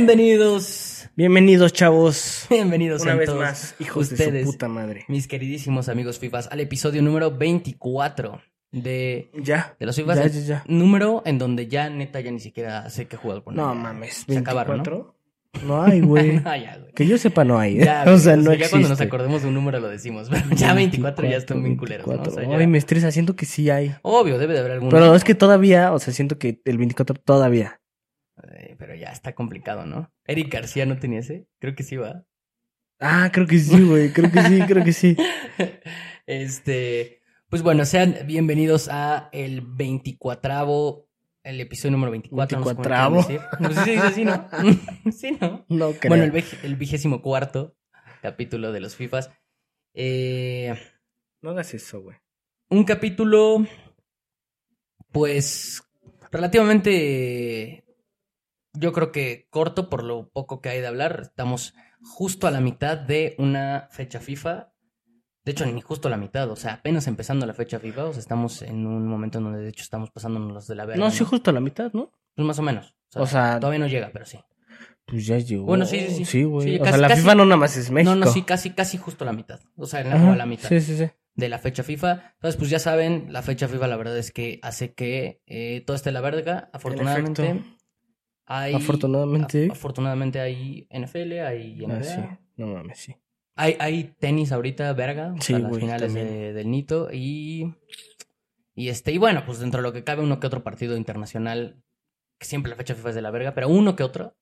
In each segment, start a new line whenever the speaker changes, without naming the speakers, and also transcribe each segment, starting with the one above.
Bienvenidos,
Bienvenidos, chavos.
bienvenidos
Una vez
todos
más, hijos de
ustedes,
su puta madre.
mis queridísimos amigos FIFAs, al episodio número 24 de,
Ya.
de los FIFAs.
Ya, ya, ya.
Número en donde ya neta ya ni siquiera sé qué jugar con
No mames.
Se acabaron, ¿no?
24. No hay, güey. Que yo sepa, no hay. ¿eh?
Ya,
o sea,
güey,
no
ya cuando nos acordemos de un número lo decimos, pero ya 24, ya están bien culeros, ¿no? O
24.
sea, ya-
Ay, me estresa, siento que sí hay.
Obvio, debe de haber algún...
Pero es que todavía, o sea, siento que el 24 todavía.
Eh, pero ya está complicado, ¿no? Eric García no tenía ese, creo que sí va.
Ah, creo que sí, güey. Creo que sí, creo que sí.
este, pues bueno, sean bienvenidos a el 24 el episodio número 24. no sé. Pues sí se dice así, ¿no? sí, ¿no?
No creo.
Bueno, el, el vigésimo cuarto capítulo de los FIFAs. Eh,
No hagas eso, güey.
un capítulo, pues, relativamente, yo creo que corto por lo poco que hay de hablar. Estamos justo a la mitad de una fecha FIFA. De hecho, ni justo a la mitad, o sea, apenas empezando la fecha FIFA, o sea, estamos en un momento en donde de hecho estamos pasándonos los de la verga.
No, sí, justo a la mitad, ¿no?
Pues más o menos.
O sea-
todavía no llega, pero sí.
Pues ya llegó.
Bueno, sí, sí, sí.
Sí, güey.
Sí,
o
casi-
sea, la
casi-
FIFA no nada más es México.
No, no, sí, casi, casi justo a la mitad. O sea, en la,
Ajá,
a la mitad.
Sí, sí, sí.
de la fecha FIFA. Entonces, pues ya saben, la fecha FIFA la verdad es que hace que eh, todo esté la verga. Afortunadamente. Hay...
Afortunadamente.
af- afortunadamente hay NFL, hay NBA.
Ah, sí. No mames, sí.
hay, hay tenis ahorita, verga.
Sí,
sea, las finales de- del Nito. Y, y este, y bueno, pues dentro de lo que cabe, uno que otro partido internacional, que siempre la fecha FIFA es de la verga, pero uno que otro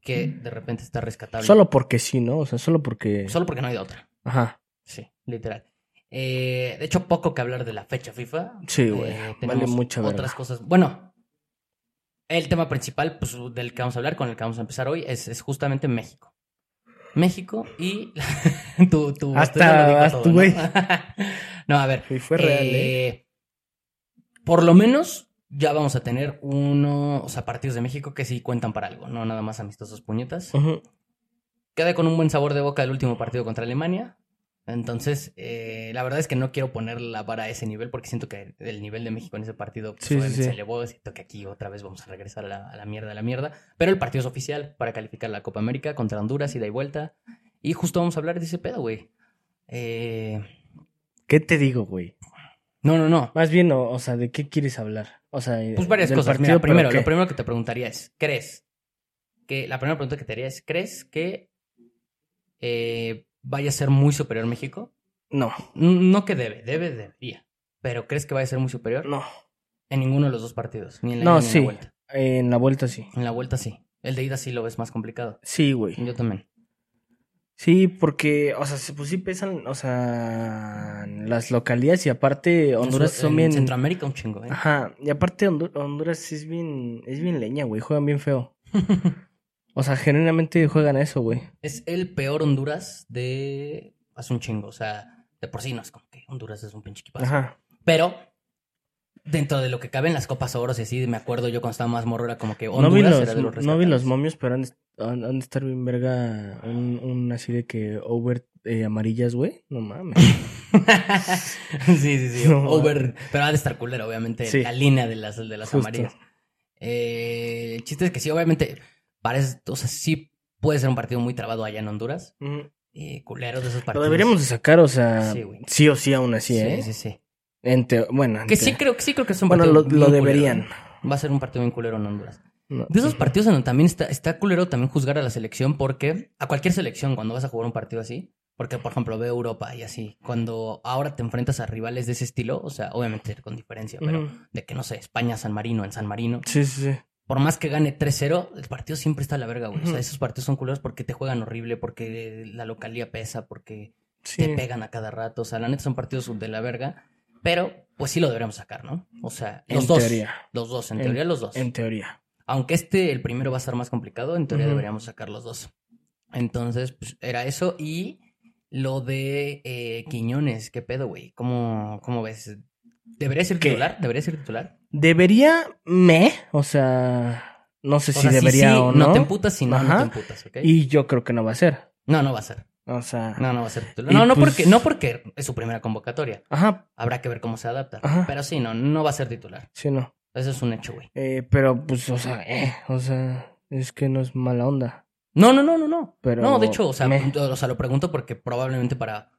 que de repente está rescatable.
Solo porque sí, ¿no? O sea, solo porque.
Solo porque no hay de otra.
Ajá.
Sí, literal. Eh, de hecho, poco que hablar de la fecha FIFA.
Sí, güey.
Eh,
vale mucha verga.
otras cosas. Bueno, el tema principal pues, del que vamos a hablar, con el que vamos a empezar hoy, es, es justamente México. México y tu, tu
Hasta- hasta,
todo, ¿no?
güey.
¿no? a ver.
Y fue real, ¿eh?
eh, Por lo menos ya vamos a tener uno, o sea, partidos de México que sí cuentan para algo, no nada más amistosos puñetas.
Ujú.
Quedé con un buen sabor de boca el último partido contra Alemania. Entonces, eh, la verdad es que no quiero poner la vara a ese nivel porque siento que el nivel de México en ese partido pues,
Sí, sí,
se elevó. Siento que aquí otra vez vamos a regresar a la, a la mierda, a la mierda. Pero el partido es oficial para calificar la Copa América contra Honduras, ida y vuelta. Y justo vamos a hablar de ese pedo, güey. Eh,
¿Qué te digo, güey?
no, no, no.
Más bien, o, o sea, ¿de qué quieres hablar? O sea,
Pues varias
del
cosas.
partido,
Mira, primero, lo primero que te preguntaría es, ¿crees que la primera pregunta que te haría es, ¿crees que eh, vaya a ser muy superior México?
No,
No que debe, debe, debería. Pero ¿crees que vaya a ser muy superior?
no.
En ninguno de los dos partidos, ni en la
No,
ni en
sí.
la vuelta.
En la vuelta sí.
En la vuelta sí. El de ida sí lo ves más complicado.
Sí, güey.
Yo también.
Sí, porque, o sea, se- pues sí pesan, o sea, las localidades y aparte Honduras
En
son
en
bien...
Centroamérica un chingo, ¿eh?
Ajá, y aparte Hondu- Honduras es bien, es bien leña, güey, juegan bien feo. O sea, genuinamente juegan a eso, güey.
es el peor Honduras de hace un chingo. O sea, de por sí no es como que Honduras es un pinche equipazo.
Ajá.
Pero dentro de lo que cabe en las copas oros y así, me acuerdo yo cuando estaba más morro era como que
No vi
Honduras
los,
era de los
no vi los momios, pero han, de- han, han de estar bien verga un, un así de que over eh, amarillas, güey. No mames.
sí, sí, sí.
No,
Over. Pero ha de estar culero, obviamente,
Sí.
la línea de las, de las
Justo.
amarillas. Eh, el chiste es que sí, obviamente, parece, o sea, sí puede ser un partido muy trabado allá en Honduras.
Ujú.
Eh, culeros de esos
Lo
partidos.
deberíamos de sacar, o sea,
Sí,
sí o sí aún así,
Sí,
¿eh?
sí, sí.
En teo- bueno, en
Que sí creo, sí creo que es un
Bueno,
partido
lo,
bien
lo
culero,
deberían.
Va a ser un partido bien culero en Honduras.
No.
De esos partidos en donde también está, está culero también juzgar a la selección porque a cualquier selección cuando vas a jugar un partido así, porque por ejemplo ve Europa y así, cuando ahora te enfrentas a rivales de ese estilo, o sea, obviamente con diferencia, pero de que no sé, España, San Marino, en San Marino,
Sí, sí, sí.
Por más que gane 3-0, el partido siempre está a la verga, güey. O sea, esos partidos son culeros porque te juegan horrible, porque la localía pesa, porque
Sí.
te pegan a cada rato. O sea, la neta son partidos de la verga. Pero, pues sí lo deberíamos sacar, ¿no? O sea, los
En
dos.
teoría.
Los dos, en,
En-
teoría los dos.
En teoría.
Aunque este, el primero va a estar más complicado, en teoría deberíamos sacar los dos. Entonces, pues era eso. Y lo de eh, Quiñones, ¿qué pedo, güey? ¿Cómo, ¿Cómo ves? ¿Debería ser
¿Qué?
titular? ¿Debería ser titular?
Debería, me, o sea, no sé
O
si
sea,
debería
sí,
o no.
No te emputas, si no, no te emputas, ¿ok?
Y yo creo que no va a ser.
No, no va a ser.
O sea,
No, no va a ser No, no,
pues-
porque, no porque es su primera convocatoria.
ajá,
Habrá que ver cómo se adapta.
Ajá.
Pero sí, no, no va a ser titular.
sí, no.
Eso es un hecho, güey.
Eh, pero, pues, o sea, eh, o sea, Es que no es mala onda.
No, no, no, no, no.
Pero
no, de hecho, o sea,
me-
o sea, lo pregunto porque probablemente para,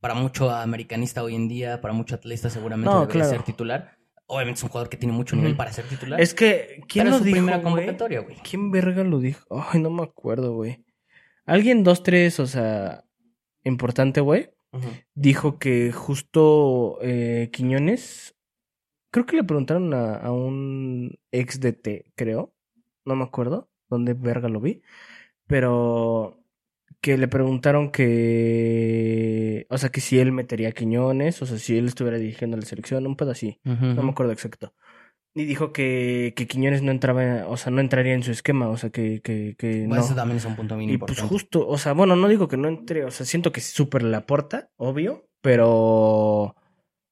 para mucho americanista hoy en día, para mucho atleta seguramente
No,
debería
claro.
ser titular. Obviamente es un jugador que tiene mucho nivel para ser titular.
Es que, ¿quién
pero
lo
es su
dijo,
primera
güey?
convocatoria, güey.
¿Quién verga lo dijo? Ay, no me acuerdo, güey. Alguien, dos, tres, o sea, importante, güey, dijo que justo eh, Quiñones, creo que le preguntaron a, a un ex DT, creo, no me acuerdo dónde verga lo vi, pero que le preguntaron que, o sea, que si él metería a Quiñones, o sea, si él estuviera dirigiendo la selección, un pedo así. No me acuerdo exacto. Y dijo que, que Quiñones no entraba, o sea, no entraría en su esquema, o sea, que, que, que
Bueno,
no.
también es un punto muy
Y pues justo, o sea, bueno, no digo que no entre, o sea, siento que súper le aporta, obvio, pero,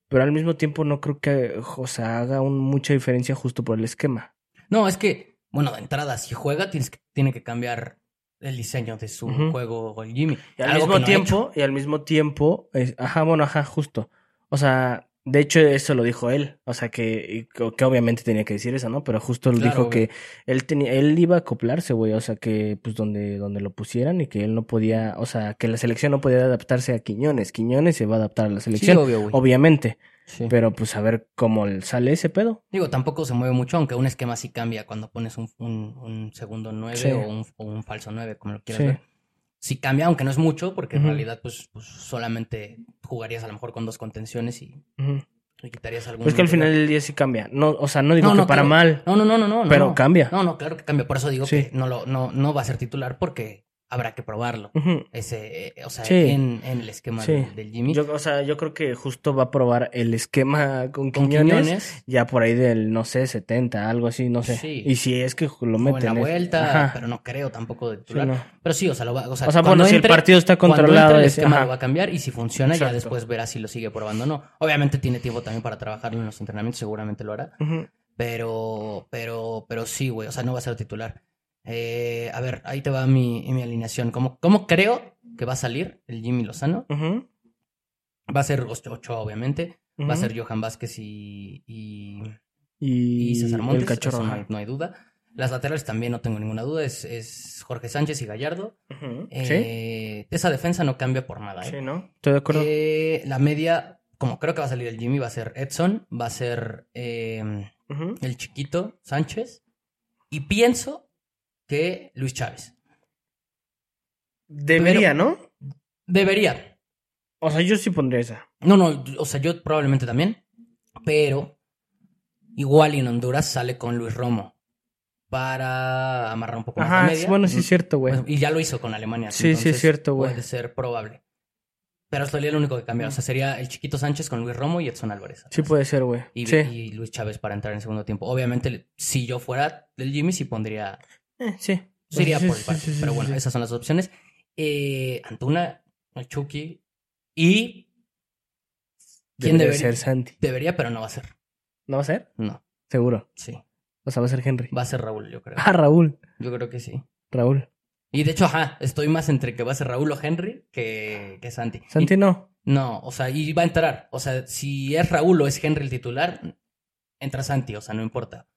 pero al mismo tiempo no creo que, o sea, haga un- mucha diferencia justo por el esquema.
No, es que, bueno, de entrada, si juega, tienes que, tiene que cambiar el diseño de su juego el Jimmy.
Y al mismo
no
tiempo, y al mismo tiempo, es- ajá, bueno, ajá, justo. O sea, de hecho eso lo dijo él, o sea que, y que obviamente tenía que decir eso, ¿no? Pero justo
Claro,
dijo
güey.
que él tenía, él iba a acoplarse, güey, o sea que pues donde, donde lo pusieran y que él no podía, o sea, que la selección no podía adaptarse a Quiñones, Quiñones se va a adaptar a la
Sí,
selección,
obvio, güey.
obviamente,
Sí.
pero pues a ver cómo sale ese pedo.
Digo, tampoco se mueve mucho, aunque un esquema sí cambia cuando pones un, un, un segundo 9
Sí.
o, un, o un falso 9, como lo quieras
Sí.
ver. Sí cambia, aunque no es mucho, porque en realidad pues, pues solamente jugarías a lo mejor con dos contenciones y, quitarías algún...
Pues que al final del día sí cambia, no, o sea, no digo
No,
que para
claro.
mal,
No, no, no, no, no.
pero
no.
cambia.
No, no, claro que cambia. Por eso digo que no, lo, no, no va a ser titular porque habrá que probarlo. Ese, eh, o sea,
Sí.
en, en el esquema
Sí.
del, del Jimmy.
Yo, o sea, yo creo que justo va a probar el esquema con
con
Quiñones,
Quiñones,
ya por ahí del, no sé, 70, algo así, no sé.
Sí.
Y si es que lo
buena
meten. es-
vuelta,
Ajá.
pero no creo tampoco de
Sí,
titular.
no.
Pero sí, o sea, lo va, o sea,
O sea, bueno, si el
entre-
partido está controlado,
entre el
es-
esquema
ajá.
lo va a cambiar y si funciona ya después verá si lo sigue probando o no. Obviamente tiene tiempo también para trabajarlo en los entrenamientos, seguramente lo hará. Pero, pero, pero sí, güey, o sea, no va a ser titular. Eh, a ver, ahí te va mi, mi alineación. ¿Cómo, ¿Cómo creo que va a salir el Jimmy Lozano? Va a ser Ocho- Ochoa, obviamente. Va a ser Johan Vázquez y, y,
Y,
y César Montes.
el cachorro.
eso no, hay, no hay duda. Las laterales también no tengo ninguna duda. Es, es Jorge Sánchez y Gallardo. Eh, Esa defensa no cambia por nada. ¿eh?
sí, ¿no? Estoy de acuerdo.
Eh, la media, como creo que va a salir el Jimmy, va a ser Edson, va a ser el chiquito Sánchez. Y pienso que Luis Chávez.
Debería, ¿no?
Debería.
O sea, yo sí pondría esa.
No, no, o sea, yo probablemente también. Pero igual en Honduras sale con Luis Romo para amarrar un poco más la
Ajá,
media.
bueno, sí es cierto, güey.
Pues, y ya lo hizo con Alemania.
Sí, sí es cierto, güey.
Puede ser probable. Pero sería lo único que cambia. O sea, sería el chiquito Sánchez con Luis Romo y Edson Álvarez.
Sí puede ser, güey.
Y,
Sí.
y Luis Chávez para entrar en segundo tiempo. Obviamente, si yo fuera del Jimmy, sí pondría.
Eh, sí.
Sí, por el
sí,
pero bueno, esas son las opciones. Eh, Antuna, Chucky. Y. ¿Quién
Debería
debería?
ser Santi.
Debería, pero no va a ser.
¿No va a ser?
No,
Seguro.
sí.
O sea, va a ser Henry.
Va a ser Raúl, yo creo.
Ah, Raúl.
Yo creo que sí.
Raúl.
Y de hecho, ajá, estoy más entre que va a ser Raúl o Henry que, que Santi. Y-
Santi no.
No, o sea, y va a entrar. O sea, si es Raúl o es Henry el titular, entra Santi, o sea, no importa.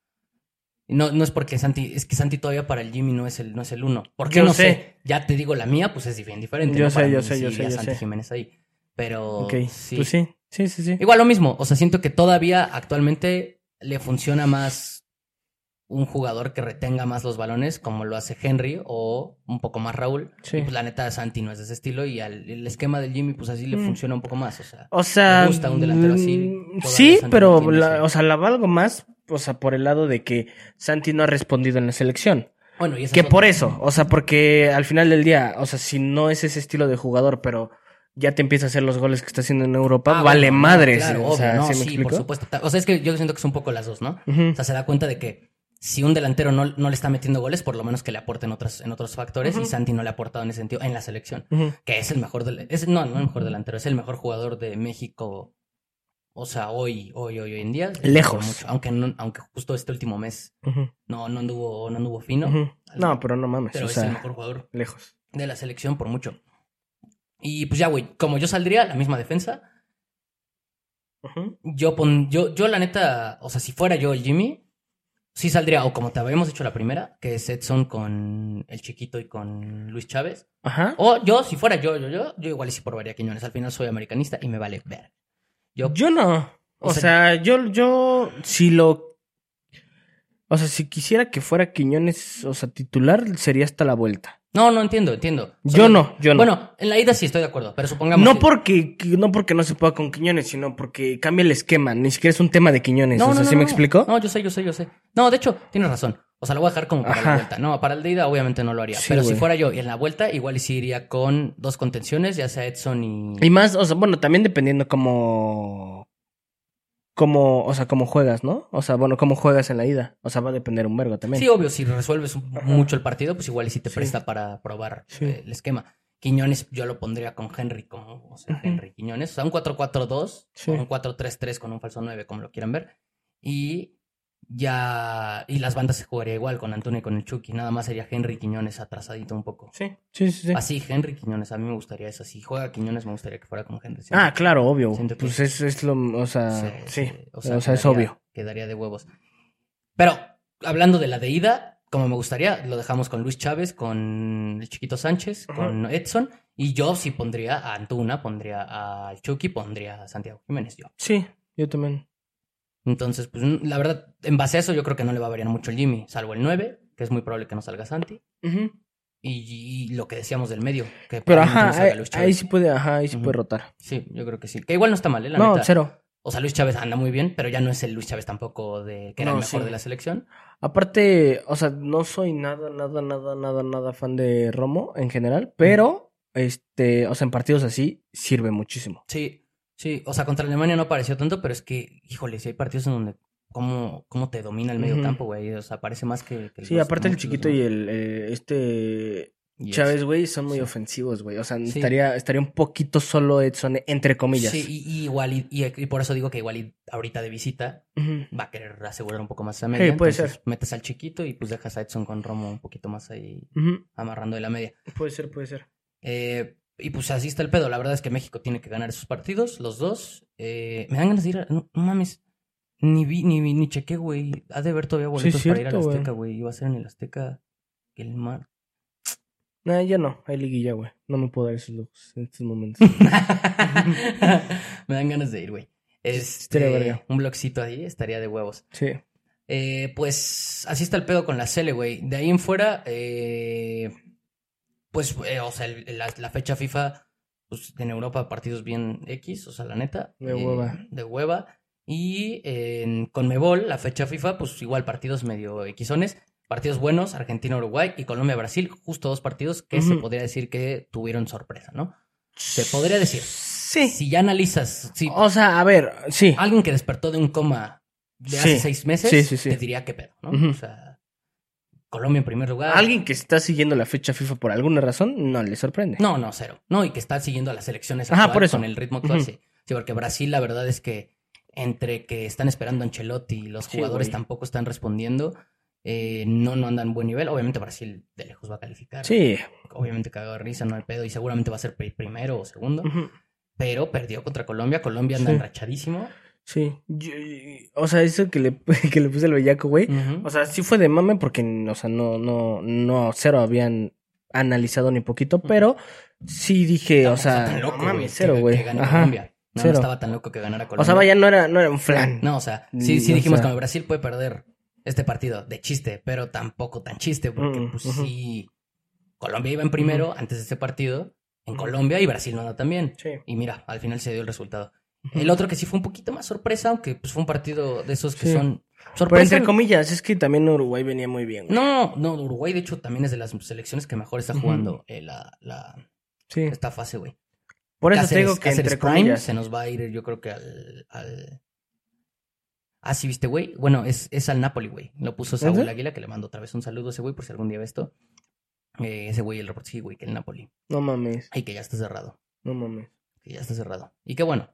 No, no es porque Santi, es que Santi todavía para el Jimmy no es el, no es el uno. ¿Por qué
Yo
no
sé.
sé? Ya te digo, la mía, pues es bien diferente.
Yo
¿no?
sé,
Para
yo sé, yo sé, yo
Santi
sé.
Jiménez ahí. Pero
Ok.
sí.
Pues sí. Sí, sí, sí.
Igual lo mismo, o sea, siento que todavía actualmente le funciona más un jugador que retenga más los balones, como lo hace Henry o un poco más Raúl.
Sí.
Y pues la neta, Santi no es de ese estilo y al, el esquema del Jimmy, pues así le
Mm.
funciona un poco más, o sea.
O sea,
Me gusta un delantero así,
mm, Sí, pero, la- o sea, la valgo más, o sea, por el lado de que Santi no ha respondido en la selección.
Bueno, y esa
Que por
otra.
eso, o sea, porque al final del día, o sea, si no es ese estilo de jugador, pero ya te empieza a hacer los goles que está haciendo en Europa,
Ah,
vale
bueno, no,
madres.
claro,
o
obvio,
sea,
no,
¿sí me
sí, por supuesto. O sea, es que yo siento que es un poco las dos, ¿no? O sea, se da cuenta de que si un delantero no, no le está metiendo goles, por lo menos que le aporte en otros, en otros factores, y Santi no le ha aportado en ese sentido en la selección. Que es el mejor del, es, no, no el mejor delantero, es el mejor jugador de México. O sea, hoy, hoy, hoy, hoy en día.
Lejos.
Por mucho, aunque no, aunque justo este último mes no, no anduvo, no anduvo fino.
No, pero no mames,
pero
o
es el mejor jugador
lejos.
de la selección por mucho. Y pues ya, güey, como yo saldría, la misma defensa.
Ujú.
Yo pon, yo, yo la neta, o sea, si fuera yo el Jimmy, sí saldría, o como te habíamos dicho la primera, que es Edson con el chiquito y con Luis Chávez.
Ajá.
O yo, si fuera yo, yo, yo, yo igual y sí probaría Quiñones. Al final soy americanista y me vale ver. Yo,
Yo no. O,
O
sea, yo, yo, si lo. O sea, si quisiera que fuera Quiñones, o sea, titular, sería hasta la vuelta.
no, no entiendo, entiendo.
Yo no, yo no.
Bueno, en la ida sí estoy de acuerdo, pero supongamos.
No
que-
porque, no porque no se pueda con Quiñones, sino porque cambia el esquema. Ni siquiera es un tema de Quiñones. o sea, ¿sí me explico?
No, yo sé, yo sé, yo sé. No, de hecho, tienes razón. O sea, lo voy a dejar como para
Ajá.
la vuelta. No, para el de ida obviamente no lo haría.
Sí,
pero si fuera yo y en la vuelta, igual y sí iría con dos contenciones, ya sea Edson y...
Y más, o sea, bueno, también dependiendo cómo. Cómo, o sea, cómo juegas, ¿no? O sea, bueno, cómo juegas en la ida. O sea, va a depender un vergo también.
Sí, obvio, si resuelves un- mucho el partido, pues igual y sí te
Sí.
presta para probar
Sí.
eh, el esquema. Quiñones yo lo pondría con Henry, como, o sea. Henry Quiñones. O sea, un 4-4-2,
Sí.
o un 4-3-3 con un falso 9, como lo quieran ver. Y ya... Y las bandas se jugaría igual con Antonio y con el Chucky. Nada más sería Henry Quiñones atrasadito un poco.
Sí, sí, sí. sí.
Así, Henry Quiñones, a mí me gustaría eso. Si juega Quiñones, me gustaría que fuera como Henry.
Ah, claro, obvio.
Siento que-
Pues es, es lo, o sea,
Sí.
O sea, es
quedaría-
obvio.
Quedaría de huevos. Pero, hablando de la de ida, como me gustaría, lo dejamos con Luis Chávez, con el Chiquito Sánchez,
Ajá.
con Edson. Y yo sí pondría a Antuna, pondría a Chucky, pondría a Santiago Jiménez yo.
Sí, yo también.
Entonces, pues la verdad, en base a eso, yo creo que no le va a variar mucho el Jimmy, salvo el 9, que es muy probable que no salga Santi. Y, y lo que decíamos del medio, que
Pero
no
ajá,
salga
ahí, ahí sí puede, ajá, ahí sí puede rotar.
Sí, yo creo que sí. Que igual no está mal, ¿eh? La
no,
neta.
cero.
O sea, Luis Chávez anda muy bien, pero ya no es el Luis Chávez tampoco de que era
No,
el mejor
sí.
de la selección.
Aparte, o sea, no soy nada, nada, nada, nada, nada fan de Romo en general, pero, este, o sea, en partidos así sirve muchísimo.
Sí, sí. O sea, contra Alemania no apareció tanto, pero es que, híjole, si hay partidos en donde cómo, cómo te domina el medio campo, güey. O sea, parece más que, que
Sí,
los-
aparte el chiquito y el, eh, este,
Y
Chávez, güey, son muy
sí.
ofensivos, güey. O sea,
Sí.
estaría, estaría un poquito solo Edson, entre comillas.
Sí, y, y igual, y, y- por eso digo que igual y ahorita de visita va a querer asegurar un poco más esa media.
puede
entonces
ser.
Metes al chiquito y pues dejas a Edson con Romo un poquito más ahí amarrando de la media.
Puede ser, puede ser.
Eh, y pues así está el pedo. La verdad es que México tiene que ganar esos partidos, los dos. Eh, me dan ganas de ir a... No, no mames. Ni vi, ni, vi- ni chequé, güey. Ha de haber todavía
Sí,
boletos para ir al. Azteca, güey. Iba a ser en el Azteca el mar.
Nah, ya no, hay liguilla, güey. No me puedo dar esos lujos en estos momentos.
me dan ganas de ir, güey. Este, un blogcito ahí estaría de huevos.
Sí.
Eh, pues así está el pedo con la Cele, güey. De ahí en fuera, eh, pues, eh, o sea, el- la, la fecha FIFA, pues en Europa partidos bien X, o sea, la neta.
De
eh,
hueva.
De hueva. Y en Conmebol, la fecha FIFA, pues igual partidos medio Xones. Partidos buenos, Argentina-Uruguay y Colombia-Brasil, justo dos partidos que se podría decir que tuvieron sorpresa, ¿no? Se podría decir.
Sí.
Si ya analizas, si
O sea, a ver, sí.
alguien que despertó de un coma de hace
Sí.
seis meses,
Sí, sí, sí.
te diría qué pedo, ¿no? O sea, Colombia en primer lugar.
Alguien que está siguiendo la fecha FIFA por alguna razón, no le sorprende.
No, no, cero. No, y que está siguiendo las elecciones
Ajá, por eso.
con el ritmo actual,
Ujú.
sí. Sí, porque Brasil, la verdad es que entre que están esperando a Ancelotti y los jugadores tampoco están respondiendo, eh, no, no andan en buen nivel. Obviamente Brasil de lejos va a calificar.
Sí.
Obviamente cagado de risa, no hay pedo, y seguramente va a ser pri- primero o segundo. Pero perdió contra Colombia. Colombia anda
Sí.
enrachadísimo.
Sí. Yo- o sea, eso que le, que le puse al bellaco, güey. O sea, sí fue de mame porque, o sea, no, no, no, cero habían analizado ni poquito, pero sí dije, o sea,
tan loco,
no mames, cero,
que-
güey. Ajá.
Colombia. No, estaba tan loco que ganara Colombia.
O sea, vaya, no era, no era un flan.
No, o sea, sí, sí
Mm, o
dijimos
sea-
que Brasil puede perder este partido de chiste, pero tampoco tan chiste, porque
Mm,
pues sí, Colombia iba en primero antes de este partido, en. Colombia y Brasil no anda tan bien.
Sí.
Y mira, al final se dio el resultado. El otro que sí fue un poquito más sorpresa, aunque pues fue un partido de esos que
Sí.
son
Pero
sorpresa.
entre comillas, es que también Uruguay venía muy bien, güey.
No, no, Uruguay de hecho también es de las selecciones que mejor está jugando eh, la, la,
Sí.
esta fase, güey.
Por eso te digo que
Cáceres
entre
Prime
comillas.
se nos va a ir, yo creo que al. al... Ah, sí, viste, güey. Bueno, es, es al Napoli, güey. Lo puso Saúl
¿Ese?
Águila, que le mando otra vez un saludo a ese güey por si algún día ve esto. Eh, ese güey, el report, sí, güey, que el Napoli.
No mames,
Ay, que ya está cerrado.
no mames.
Que ya está cerrado. Y qué bueno.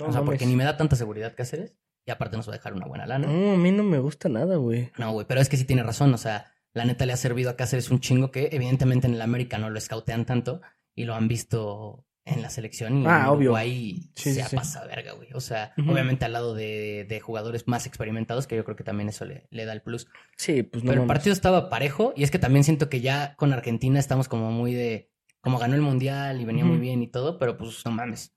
No
o sea,
mames.
porque ni me da tanta seguridad Cáceres. Y aparte nos va a dejar una buena lana.
No, a mí no me gusta nada, güey.
No, güey, pero es que sí tiene razón. O sea, la neta le ha servido a Cáceres un chingo que evidentemente en el América no lo escautean tanto y lo han visto en la selección y
Ah,
en
obvio. Sí,
se
sí, sí.
pasa verga, güey. O sea, obviamente al lado de, de jugadores más experimentados, que yo creo que también eso le, le da el plus.
Sí, pues no
Pero el partido estaba parejo y es que también siento que ya con Argentina estamos como muy de... Como ganó el Mundial y venía muy bien y todo, pero pues no mames.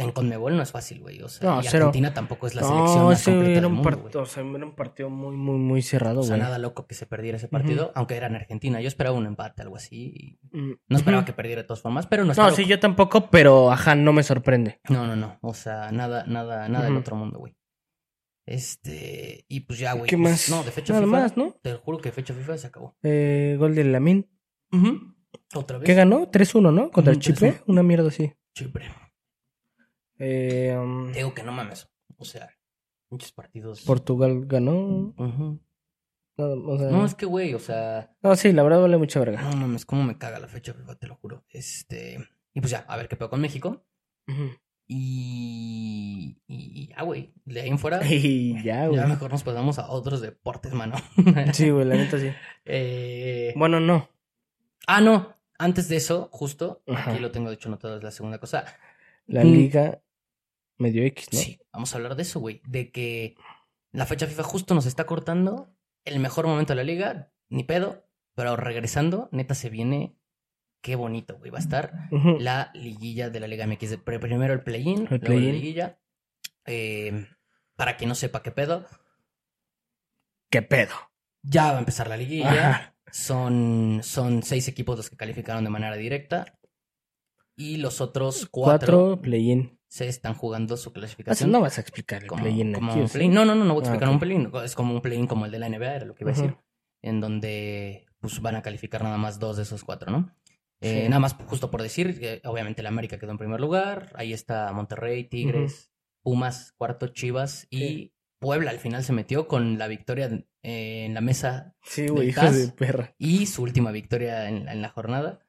En Conmebol no es fácil, güey. O sea,
No,
y
cero.
Argentina tampoco es la selección
No,
más
ese
completa
era
del
un,
mundo, güey.
o sea, era un partido muy, muy, muy cerrado,
O sea,
güey.
nada loco que se perdiera ese partido, aunque era en Argentina. Yo esperaba un empate, algo así. y
Mm,
No esperaba que perdiera de todas formas, pero no
No,
esperaba.
sí, yo tampoco, pero ajá, no me sorprende.
No, no, no. O sea, nada, nada, nada del
Ujú.
otro mundo, güey. Este. Y pues ya, güey.
¿Qué
pues,
más?
No, de fecha
Nada
FIFA.
más, ¿no?
Te juro que fecha FIFA se acabó.
Eh, gol de Lamin.
Otra vez.
¿Qué ganó? 3-1, ¿no? Contra
Ujú,
Chipre.
3-1.
Una mierda así.
Chipre.
Eh, um,
digo que no mames. O sea, muchos partidos.
Portugal ganó. No, o sea-
No, es que, güey, o sea.
no, sí, la verdad vale mucha verga.
No mames, cómo me caga la fecha FIFA, te lo juro. Este. Y pues ya, a ver qué pedo con México. Y. Y ya, güey. De ahí en fuera.
Y ya, güey.
Ya mejor nos pasamos a otros deportes, mano.
Sí, güey, la neta sí.
Eh,
Bueno, no.
Ah, no. Antes de eso, justo,
Ajá.
aquí lo tengo de hecho notado, es la segunda cosa.
La
Mm.
liga medio X, ¿no?
Sí, vamos a hablar de eso, güey. De que la fecha FIFA justo nos está cortando el mejor momento de la liga, ni pedo, pero regresando, neta se viene. Qué bonito, güey. Va a estar la liguilla de la Liga MX. De- Primero el play-in, luego la liguilla. Eh, para quien no sepa qué pedo,
¿Qué pedo?
ya va a empezar la liguilla.
Ajá.
Son, son seis equipos los que calificaron de manera directa. Y los otros cuatro,
Cuatro, play-in.
Se están jugando su
Ah,
clasificación.
No vas a explicar el play-in ¿o sí?
play-in. No, no, no, no voy a
Ah,
explicar
ok.
un play-in. Es como un play-in como el de la NBA, era lo que iba a decir. En donde pues van a calificar nada más dos de esos cuatro, ¿no? Eh. Nada más justo por decir, eh, obviamente la América quedó en primer lugar. Ahí está Monterrey, Tigres, Pumas, cuarto, Chivas y
Sí.
Puebla al final se metió con la victoria eh, en la mesa
Sí, güey, hijo de perra.
y su última victoria en, en la jornada.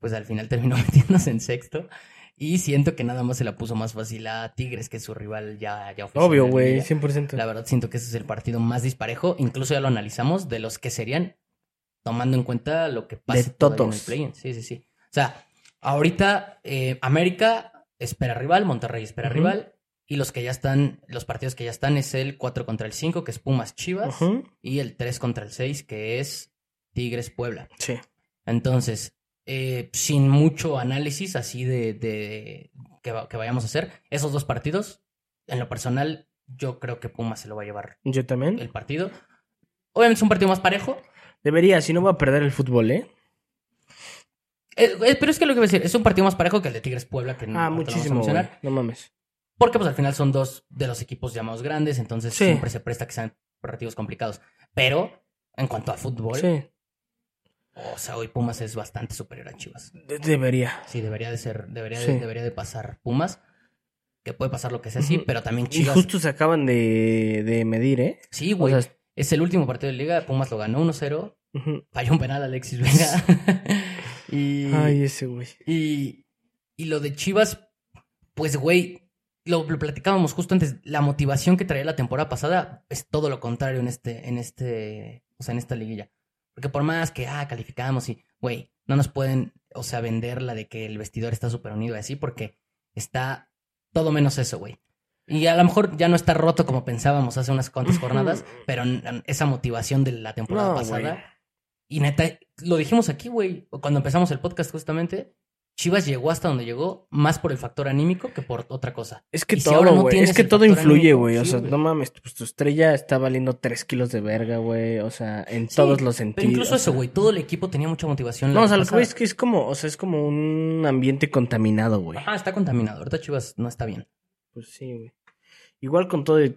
Pues al final terminó metiéndose en sexto. Y siento que nada más se la puso más fácil a Tigres, que es su rival ya, ya oficial.
Obvio, güey,
liguilla.
100%.
La verdad siento que ese es el partido más disparejo. Incluso ya lo analizamos de los que serían, tomando en cuenta lo que todavía en el play-in. Sí, sí, sí. O sea, ahorita eh, América espera rival, Monterrey espera rival. Y los que ya están, los partidos que ya están es el 4 contra el 5, que es Pumas Chivas. Y el 3 contra el 6, que es Tigres Puebla.
Sí.
Entonces, eh, sin mucho análisis así de, de que, va- que vayamos a hacer, esos dos partidos, en lo personal, yo creo que Pumas se lo va a llevar
Yo también.
el partido. Obviamente es un partido más parejo,
Debería, si no va a perder el fútbol, ¿eh?
eh, eh, pero es que lo que voy a decir, es un partido más parejo que el de Tigres Puebla, que
Ah,
lo vamos a
No mames.
porque pues al final son dos de los equipos llamados grandes, entonces
Sí.
siempre se presta que sean partidos complicados. Pero, en cuanto a fútbol,
Sí,
o sea, hoy Pumas es bastante superior a Chivas.
de- debería.
Sí, debería de ser, debería,
Sí.
de, debería de pasar Pumas. Que puede pasar lo que sea, sí, pero también
Y
Chivas.
justo se acaban de, de medir, ¿eh?
Sí,
O
güey.
sea,
es el último partido de liga. Pumas lo ganó 1-0.
ujú.
Falló un penal Alexis Vega. y,
Ay, ese güey.
y, y lo de Chivas, pues, güey, lo, lo platicábamos justo antes. La motivación que traía la temporada pasada es todo lo contrario en este, en este, o sea, en esta liguilla. Porque por más que, ah, calificamos y, güey, no nos pueden, o sea, vender la de que el vestidor está súper unido y así, porque está todo menos eso, güey. Y a lo mejor ya no está roto como pensábamos hace unas cuantas jornadas, pero esa motivación de la temporada
No,
pasada. Y neta, lo dijimos aquí, güey, cuando empezamos el podcast justamente. Chivas llegó hasta donde llegó más por el factor anímico que por otra cosa.
Es que
Y si
todo,
no tienes
es que
el
todo influye, güey. O sea, no mames, pues tu estrella está valiendo 3 kilos de verga, güey. O sea, en
Sí,
todos los sentidos.
Pero incluso
o
eso, güey, todo el equipo tenía mucha motivación.
No, o sea, lo que es que es como, o sea, es como un ambiente contaminado, güey.
Ajá, está contaminado. Ahorita Chivas no está bien.
Pues sí, güey. Igual con todo y,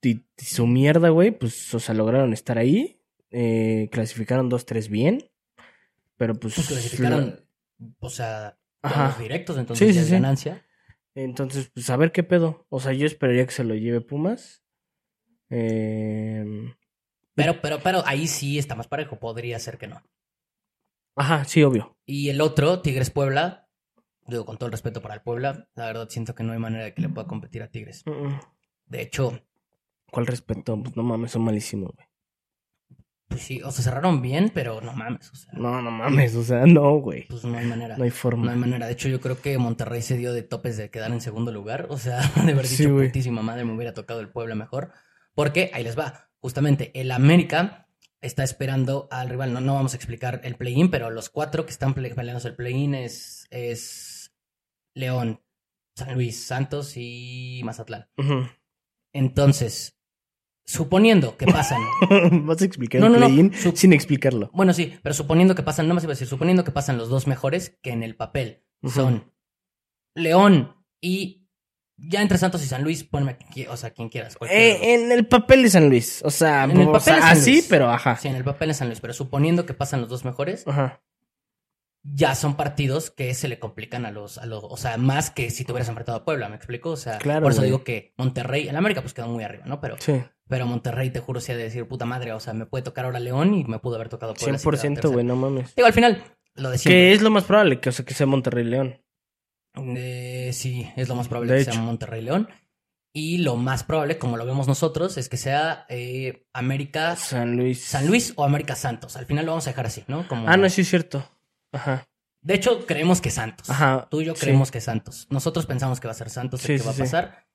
y- y su mierda, güey, pues, o sea, lograron estar ahí. Eh, clasificaron 2-3 bien. Pero pues.
Pues clasificaron, o sea, los directos, entonces
Sí,
ganancia.
Entonces, pues a ver qué pedo. O sea, yo esperaría que se lo lleve Pumas. Eh...
Pero, pero, pero ahí sí está más parejo. Podría ser que no.
Ajá, sí, obvio.
Y el otro, Tigres Puebla. Digo, con todo el respeto para el Puebla, la verdad siento que no hay manera de que le pueda competir a Tigres. De hecho,
¿Cuál respeto? Pues no mames, son malísimos, güey.
Pues sí, o sea, cerraron bien, pero no mames, o sea,
No, no mames, o sea, no, güey.
pues no hay manera.
No hay
No
forma.
hay manera. De hecho, yo creo que Monterrey se dio de topes de quedar en segundo lugar. O sea, de haber
Sí,
dicho,
güey.
putísima madre, me hubiera tocado el Puebla mejor. Porque ahí les va. Justamente, el América está esperando al rival. No, no vamos a explicar el play-in, pero los cuatro que están peleándose el play-in es, es León, San Luis, Santos y Mazatlán. Entonces, suponiendo que pasan.
Vas a explicar
No,
el
no, no.
play-in sin explicarlo.
Bueno, sí, pero suponiendo que pasan, nada más iba a decir, suponiendo que pasan los dos mejores, que en el papel son León y ya entre Santos y San Luis, ponme o sea, quien quieras. de
Eh, en el papel de San Luis. O sea,
En el
o
papel
sea,
de San
así,
Luis.
pero ajá.
Sí, en el papel es San Luis, pero suponiendo que pasan los dos mejores,
Ajá.
Ya son partidos que se le complican a los, a los, o sea, más que si te hubieras enfrentado a Puebla, ¿me explico? O sea,
Claro,
por eso
güey.
digo que Monterrey, en América pues quedó muy arriba, ¿no? Pero,
Sí.
pero Monterrey, te juro, sí ha de decir, puta madre, o sea, me puede tocar ahora León y me pudo haber tocado Puebla. si quedaba
100%,
tercero.
güey, no mames.
Digo, al final, lo de siempre.
Que es lo más probable, que, o sea, que sea Monterrey León.
Eh, sí, es lo más probable
De
que
hecho.
sea Monterrey León. Y lo más probable, como lo vemos nosotros, es que sea eh, América
San Luis.
San Luis o América Santos. Al final lo vamos a dejar así, ¿no? Como...
Ah, no, sí es cierto. Ajá.
De hecho, creemos que Santos.
Ajá.
Tú y yo
sí.
creemos que Santos. Nosotros pensamos que va a ser Santos
Sí,
el que
sí,
va a
sí.
pasar.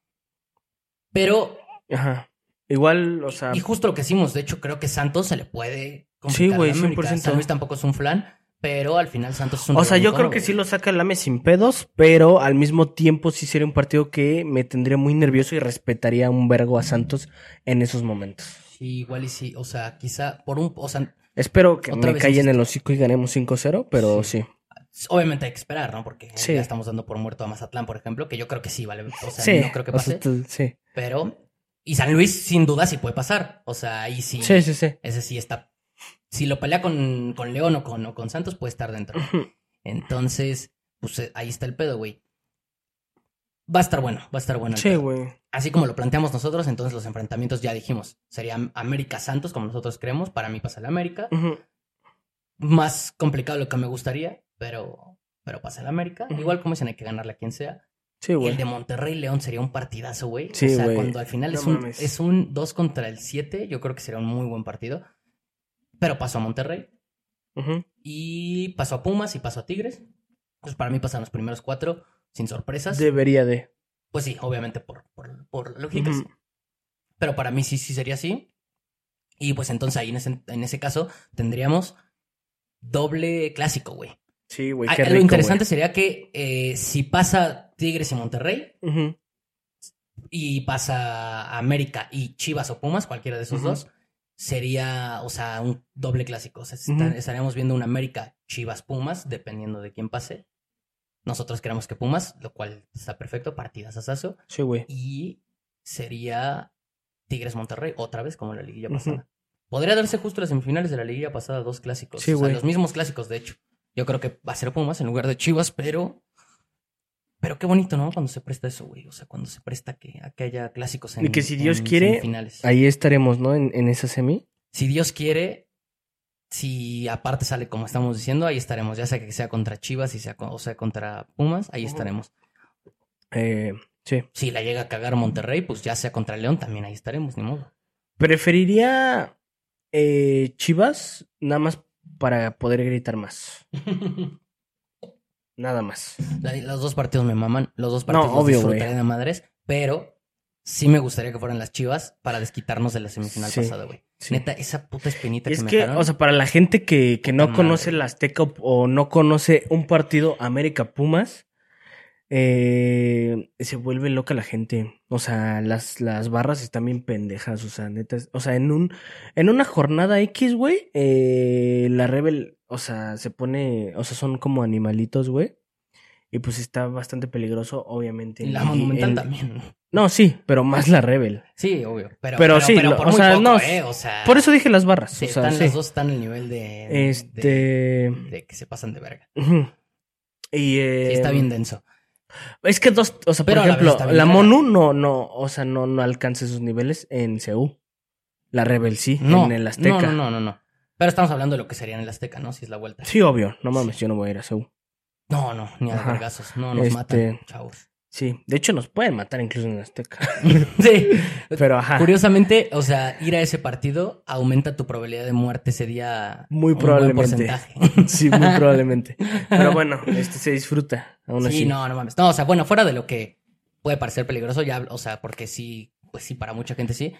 Pero,
Ajá. Igual, o sea.
y justo lo que hicimos, de hecho, creo que Santos se le puede
Sí, güey,
a América.
100%.
San Luis tampoco es un flan, pero al final Santos es un
O sea, yo creo que sí lo saca el AME sin pedos, pero al mismo tiempo sí sería un partido que me tendría muy nervioso y respetaría un vergo a Santos en esos momentos.
Sí, igual y sí. O sea, quizá por un. O sea,
Espero que
Otra
me
vez
callen
insisto.
el hocico y ganemos 5-0, pero sí.
Obviamente hay que esperar, ¿no? Porque
Sí.
ya estamos dando por muerto a Mazatlán, por ejemplo, que yo creo que sí, ¿vale? O sea,
sí.
no creo que
o sea,
pase,
tú- sí.
pero... Y San Luis, sin duda, sí puede pasar. O sea, ahí sí...
Sí, sí, sí.
Ese sí está... Si lo pelea con, con León o con, o con Santos, puede estar dentro. Entonces, pues eh, ahí está el pedo, güey. Va a estar bueno, va a estar bueno.
Sí, güey.
Así como lo planteamos nosotros, entonces los enfrentamientos ya dijimos. Sería América Santos, como nosotros creemos. Para mí pasa el América. Más complicado lo que me gustaría, pero, pero pasa el América. Igual como dicen, hay que ganarle a quien sea.
Sí,
Y
güey.
el de Monterrey León sería un partidazo, güey.
Sí,
o sea,
güey.
cuando al final
No
es, un, es un 2 contra el 7, yo creo que sería un muy buen partido. Pero pasó a Monterrey y pasó a Pumas y pasó a Tigres. Pues para mí pasan los primeros cuatro sin sorpresas.
Debería de.
Pues sí, obviamente por, por, por lógicas. Pero para mí sí, sí sería así. Y pues entonces ahí en ese, en ese caso tendríamos doble clásico, güey.
Sí, güey.
Lo interesante sería que eh, si pasa Tigres y Monterrey y pasa América y Chivas o Pumas, cualquiera de esos dos, sería, o sea, un doble clásico. O sea, estaríamos viendo un América Chivas Pumas, dependiendo de quién pase. Nosotros queremos que Pumas, lo cual está perfecto, partidas asazo.
Sí, güey.
Y sería Tigres Monterrey, otra vez como en la liguilla pasada. Podría darse justo las semifinales de la liguilla pasada, dos clásicos.
Sí,
o sea, los mismos clásicos, de hecho. Yo creo que va a ser Pumas en lugar de Chivas, pero. Pero qué bonito, ¿no? Cuando se presta eso, güey. O sea, cuando se presta que, a que haya clásicos en
Y que si Dios quiere. Ahí estaremos, ¿no? En, en esa semi.
Si Dios quiere, si aparte sale como estamos diciendo, ahí estaremos. Ya sea que sea contra Chivas y sea, o sea contra Pumas, ahí estaremos.
Eh, sí.
Si la llega a cagar Monterrey, pues ya sea contra León, también ahí estaremos, ni modo.
Preferiría eh, Chivas nada más para poder gritar más. Nada más.
La- los dos partidos me maman, los dos
No,
partidos los
obvio,
disfrutaré
güey.
de madres, pero sí me gustaría que fueran las Chivas para desquitarnos de la semifinal
Sí,
pasada, güey.
sí.
Neta, esa puta espinita que
es
me
que,
dejaron.
o sea, para la gente que, que no conoce la Azteca o, o no conoce un partido América Pumas, eh, se vuelve loca la gente. O sea, las, las barras están bien pendejas. O sea, neta. O sea, en un, en una jornada X, güey, eh, la Rebel, o sea, se pone, o sea, son como animalitos, güey. Y pues está bastante peligroso, obviamente.
Y la
en-
Monumental
en-
también.
No, sí, pero más la Rebel.
Sí, obvio. Pero,
Pero sí, lo-
por
o
muy
sea,
poco,
no,
¿eh? O sea,
Por eso dije las barras.
sí,
o sea,
están,
sí.
las dos están al nivel de,
Este.
de, de que se pasan de verga.
Y eh,
Sí, está bien denso.
Es que dos, o sea, por
Pero la vez
ejemplo, la
verga.
Monu no, no, o sea, no, no alcanza esos niveles en CU. La Rebel sí,
No,
en el Azteca.
no, no, no, no. Pero estamos hablando de lo que sería en el Azteca, ¿no? Si es la vuelta.
Sí, obvio, no mames, yo no voy a ir a CU.
No, no, ni a
Ajá.
vergazos. No, nos
Este-
matan, chavos.
Sí, de hecho nos pueden matar incluso en Azteca.
sí.
Pero ajá.
Curiosamente, o sea, ir a ese partido aumenta tu probabilidad de muerte ese día.
Muy
un
probablemente.
porcentaje.
Sí, muy probablemente. Pero bueno, este se disfruta. Aún
Sí,
así.
no, no mames. No, o sea, bueno, fuera de lo que puede parecer peligroso, ya, o sea, porque sí, pues sí, para mucha gente sí.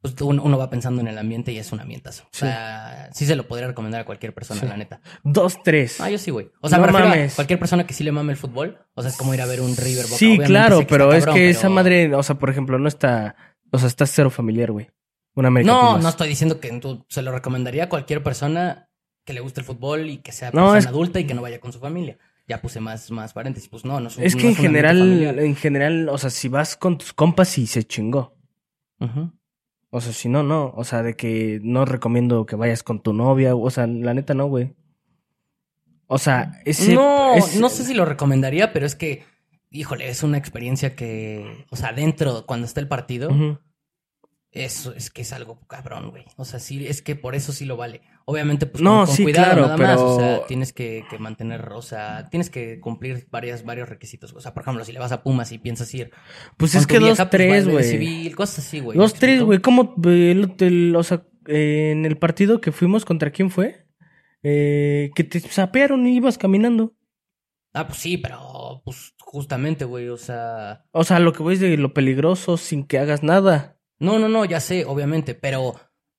Pues uno, uno va pensando en el ambiente y es un ambientazo. O sea, sí se lo podría recomendar a cualquier persona,
Sí.
la neta.
Dos, tres.
Ah, yo sí, güey. O sea,
No
me refiero a
mames.
cualquier persona que sí le mame el fútbol. O sea, es como ir a ver un River Boca.
Sí,
Obviamente
claro, pero es que esa madre, o sea, por ejemplo, no está, o sea, está cero familiar, güey. Una América
No,
Pumas.
no estoy diciendo que tú se lo recomendaría a cualquier persona que le guste el fútbol y que sea
No,
persona
es-
adulta y que no vaya con su familia. Ya puse más, más paréntesis. Pues no, no es un-
Es
no
que en general, en general, o sea, si vas con tus compas, sí se chingó.
Ujú.
O sea, si no, no. O sea, de que no recomiendo que vayas con tu novia. O sea, la neta no, güey. O sea, ese...
no,
ese-
no sé si lo recomendaría, pero es que, híjole, es una experiencia que, o sea, dentro, cuando está el partido, eso es que es algo cabrón, güey. O sea, sí, es que por eso sí lo vale. Obviamente, pues
No,
con, con
sí,
cuidado
claro,
nada más. O
pero-
sea, tienes que, que mantener, o sea, tienes que cumplir varias, varios requisitos. O sea, por ejemplo, si le vas a Pumas y piensas ir
Pues es que dos,
vieja, pues,
tres, güey.
civil, cosas así, güey.
Dos,
¿me
tres, güey. ¿Cómo? eh, el- el- o sea, eh, en el partido que fuimos, ¿contra quién fue? Eh, que te sapearon y ibas caminando.
Ah, pues sí, pero, pues, justamente, güey, o sea...
O sea, lo que voy es de lo peligroso sin que hagas nada.
No, no, no, ya sé, obviamente, pero,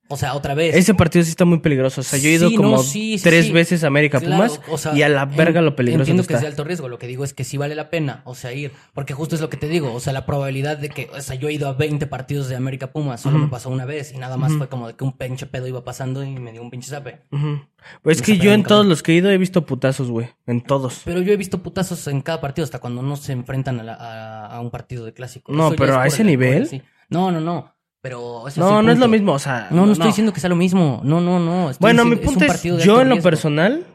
o sea, otra vez...
Ese partido sí está muy peligroso. O sea, yo he ido
Sí,
como
no, sí, sí,
tres veces a América
Claro,
Pumas
o sea,
y a la verga
en-
lo peligroso
Entiendo
que
que es
está.
de alto riesgo. Lo que digo es que sí vale la pena, o sea, ir. Porque justo es lo que te digo. O sea, la probabilidad de que, o sea, yo he ido a 20 partidos de América Pumas, solo
Ujú.
me pasó una vez y nada más
Ujú.
fue como de que un pinche pedo iba pasando y me dio un pinche zape.
Ujú. Pues es que yo en todos los que he ido he visto putazos, güey. En todos.
Pero yo he visto putazos en cada partido, hasta cuando no se enfrentan a, la- a- a un partido de clásico.
No,
Eso
pero
es
a ese
el
nivel.
No, no, no. Pero ese
No, no es lo mismo, o sea.
No, no estoy diciendo que sea lo mismo. No, no, no. Estoy
Bueno, mi punto
un
es,
de
yo en lo personal,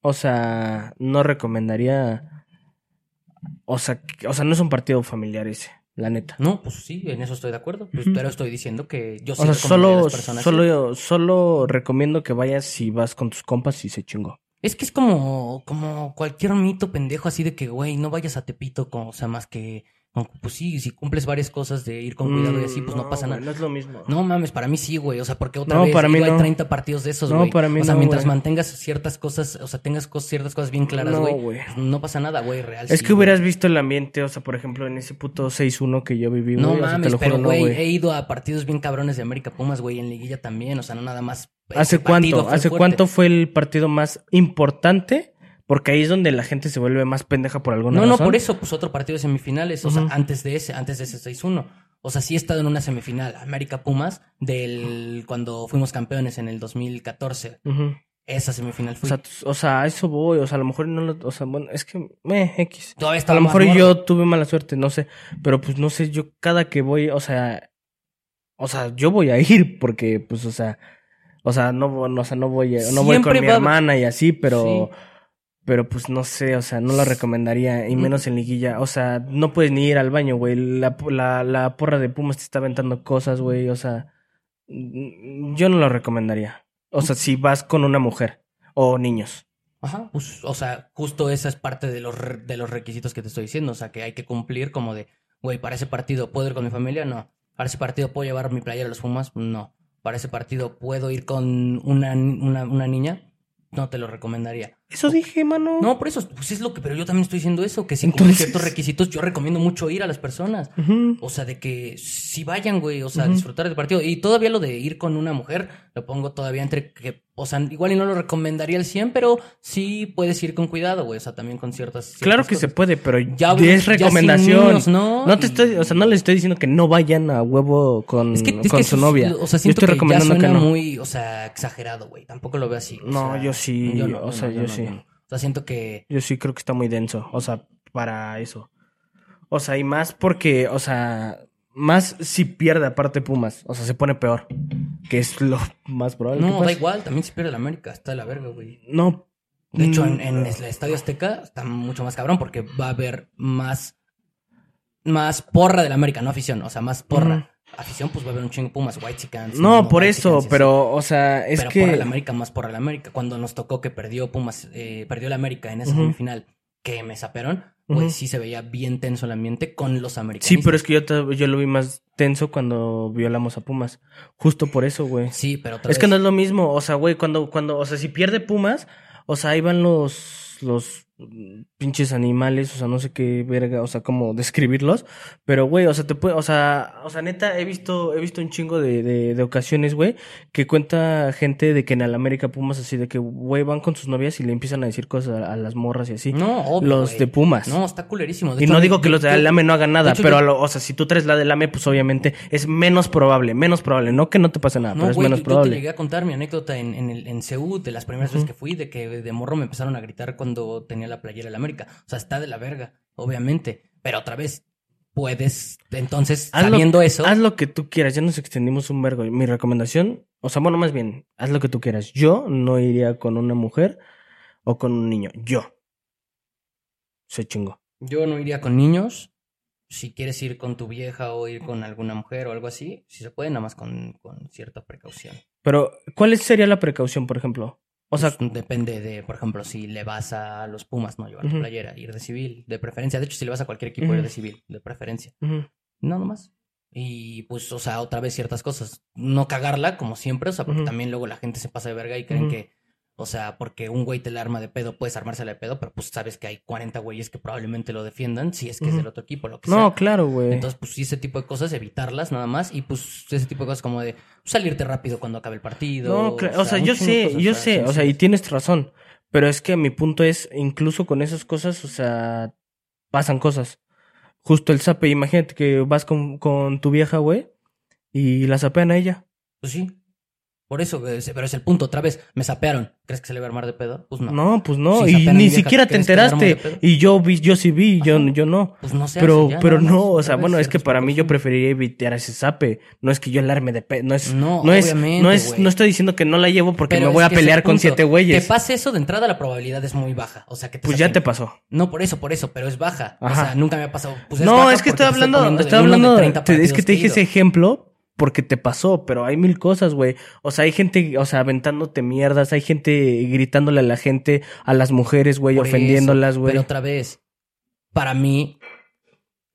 o sea, no recomendaría, o sea, o sea, no es un partido familiar ese, la neta.
No, pues sí, en eso estoy de acuerdo. Pues. Pero estoy diciendo que yo sí
o sea,
recomendaría a
solo,
las personas.
solo, solo recomiendo que vayas si vas con tus compas y se chingó.
Es que es como, como cualquier mito pendejo así de que, güey, no vayas a Tepito, con, o sea, más que, pues sí, si cumples varias cosas de ir con cuidado y así, pues no, pasa
Mm, güey,
nada.
No es lo mismo.
No mames, para mí sí, güey. O sea, porque otra
No,
vez
para mí no.
30 partidos de esos,
No,
güey.
para mí
o sea,
no,
mientras
güey.
mantengas ciertas cosas, o sea, tengas cos- ciertas cosas bien claras,
No,
güey.
güey.
pues no pasa nada, güey, real.
Es
sí,
que hubieras visto el ambiente, o sea, por ejemplo, en ese puto 6-1 que yo viví.
No
o sea, te
mames,
lo
pero
juro, no,
güey, he ido a partidos bien cabrones de América Pumas, güey, en liguilla también, o sea, no nada más.
¿Hace cuánto? ¿Hace
fuerte.
cuánto fue el partido más importante? Porque ahí es donde la gente se vuelve más pendeja por alguna
No, no,
razón.
por eso, pues otro partido de semifinales, o sea, antes de ese, antes de ese 6-1. O sea, sí he estado en una semifinal, América Pumas, del cuando fuimos campeones en el 2014.
Ujú.
Esa semifinal
O
fui.
sea, t- o sea, a eso voy. O sea, a lo mejor no lo. O sea, bueno, es que. Eh, X.
Todavía
A lo mejor yo tuve mala suerte, no sé. Pero pues no sé, yo cada que voy, o sea. O sea, yo voy a ir porque, pues, o sea. O sea, no, o sea, no voy, no voy con mi
va
hermana y así, pero.
Sí.
Pero pues no sé, o sea, no lo recomendaría, y menos en liguilla. O sea, no puedes ni ir al baño, güey. La, la, la porra de Pumas te está aventando cosas, güey. O sea, mm, yo no lo recomendaría. O sea, si vas con una mujer o niños.
Ajá, pues, o sea, justo esa es parte de los, de los requisitos que te estoy diciendo. O sea, que hay que cumplir como de, güey, para ese partido puedo ir con mi familia, no. Para ese partido puedo llevar mi playera a los Pumas, no. Para ese partido puedo ir con una, una, una niña, no te lo recomendaría.
Eso dije, mano.
No, por eso, pues es lo que, pero yo también estoy diciendo eso, que si cumplen
Entonces-
ciertos requisitos, yo recomiendo mucho ir a las personas. O sea, de que si vayan, güey, o sea, disfrutar del partido. Y todavía lo de ir con una mujer, lo pongo todavía entre que, o sea, igual y no lo recomendaría al 100, pero sí puedes ir con cuidado, güey, o sea, también con ciertas. ciertas
Claro que se puede, pero
Ya,
es recomendación.
niños, ¿no?
No te
Y-
estoy, o sea, no les estoy diciendo que no vayan a huevo con,
Es que, es
con
que
su novia.
O sea,
Yo
siento
estoy
que ya
recomendando
suena
que no.
muy, o sea, exagerado, güey. Tampoco lo veo así.
No,
sea,
yo sí,
no,
o sea, yo
no,
sí.
no. O sea, siento que.
Yo sí creo que está muy denso, o sea, para eso. O sea, y más porque, o sea, más si pierde aparte Pumas, o sea, se pone peor, que es lo más probable. que
No, da igual, también si pierde la América, está de la verga, güey.
No.
De hecho, en, en el Estadio Azteca está mucho más cabrón porque va a haber más, más porra del América, no afición, o sea, más porra. Afición, pues va a haber un chingo Pumas, White Chickens.
No, por eso, pero, o sea, es
pero
que.
porra del América, más porra del América. Cuando nos tocó que perdió Pumas, eh, perdió la América en esa semifinal, que me sapearon,
Ujú.
sí se veía bien tenso el ambiente con los americanos.
Sí, pero es que yo, te- yo lo vi más tenso cuando violamos a Pumas. Justo por eso, güey.
Sí, pero otra
Es que no es lo mismo, o sea, güey, cuando, cuando, o sea, si pierde Pumas, o sea, ahí van los, los pinches animales, o sea, no sé qué verga, o sea, cómo describirlos, pero, güey, o sea, te puede, o sea, o sea, neta, he visto, he visto un chingo de, de, de ocasiones, güey, que cuenta gente de que en el América Pumas así, de que, güey, van con sus novias y le empiezan a decir cosas a, a las morras y así.
No, obvio,
los de Pumas.
No, está culerísimo. De
Y
hecho,
no digo que los de Alame no hagan nada,
hecho,
pero,
yo-
a lo- o sea, si tú traes la del Alame, pues obviamente es menos probable, menos probable. No que no te pase nada,
No,
pero es menos
yo- yo te
probable.
llegué a contar mi anécdota en, en, el, en CEU de las primeras veces que fui, de que de morro me empezaron a gritar cuando tenía la playera del América. O sea, está de la verga, obviamente. Pero otra vez, puedes, entonces,
Haz lo-
sabiendo eso,
Haz lo que tú quieras, ya nos extendimos un vergo. Mi recomendación, o sea, bueno, más bien, haz lo que tú quieras. Yo no iría con una mujer o con un niño. Yo. Se chingó.
yo no iría con niños. Si quieres ir con tu vieja o ir con alguna mujer o algo así, si se puede, nada más con, con cierta precaución.
Pero, ¿cuál sería la precaución, por ejemplo? O sea,
Pues, depende de, por ejemplo, si le vas a los Pumas, no llevar tu
Ujú.
playera, ir de civil, de preferencia. De hecho, si le vas a cualquier equipo, ir de civil, de preferencia. No, nomás. Y pues, o sea, otra vez ciertas cosas. No cagarla, como siempre, o sea, porque también luego la gente se pasa de verga y creen que, o sea, porque un güey te la arma de pedo, puedes armársela de pedo, pero pues sabes que hay 40 güeyes que probablemente lo defiendan, si es que es del otro equipo, lo que
no,
sea.
claro, güey.
Entonces, pues sí, ese tipo de cosas, evitarlas nada más. Y pues ese tipo de cosas como de salirte rápido cuando acabe el partido.
No, cla- o sea, yo sé, yo sé, o sea, y tienes razón, pero es que mi punto es, incluso con esas cosas, o sea, pasan cosas. Justo el zape, imagínate que vas con, con tu vieja, güey, y la zapean a ella.
Pues sí. Por eso, ese- pero es el punto. Otra vez, me sapearon. ¿Crees que se le va a armar de pedo? Pues no.
No, pues no,
Si
y ni
vieja,
siquiera te
¿crees que le armo de
enteraste,
pedo?
y yo vi, yo sí vi, yo,
Ajá.
yo no.
Pues no se
Pero,
ya,
pero no, o sea, bueno, es que para mí yo preferiría evitar ese zape. No es que yo alarme de pe, no es,
No,
no es,
obviamente,
no es, no estoy diciendo que no la llevo porque
Pero
me voy a pelear con
punto,
siete güeyes.
Que pase eso de entrada, la probabilidad es muy baja. O sea, que te
Pues ya te pasó.
No, por eso, por eso, pero es baja. O
Ajá.
sea, nunca me ha pasado. Pues
no, es que estoy
te
hablando, estoy hablando,
30
te- es que te dije ese ejemplo porque te pasó, pero hay mil cosas, güey. O sea, hay gente, o sea, aventándote mierdas, hay gente gritándole a la gente, a las mujeres, güey, ofendiéndolas, güey.
Pero otra vez, para mí,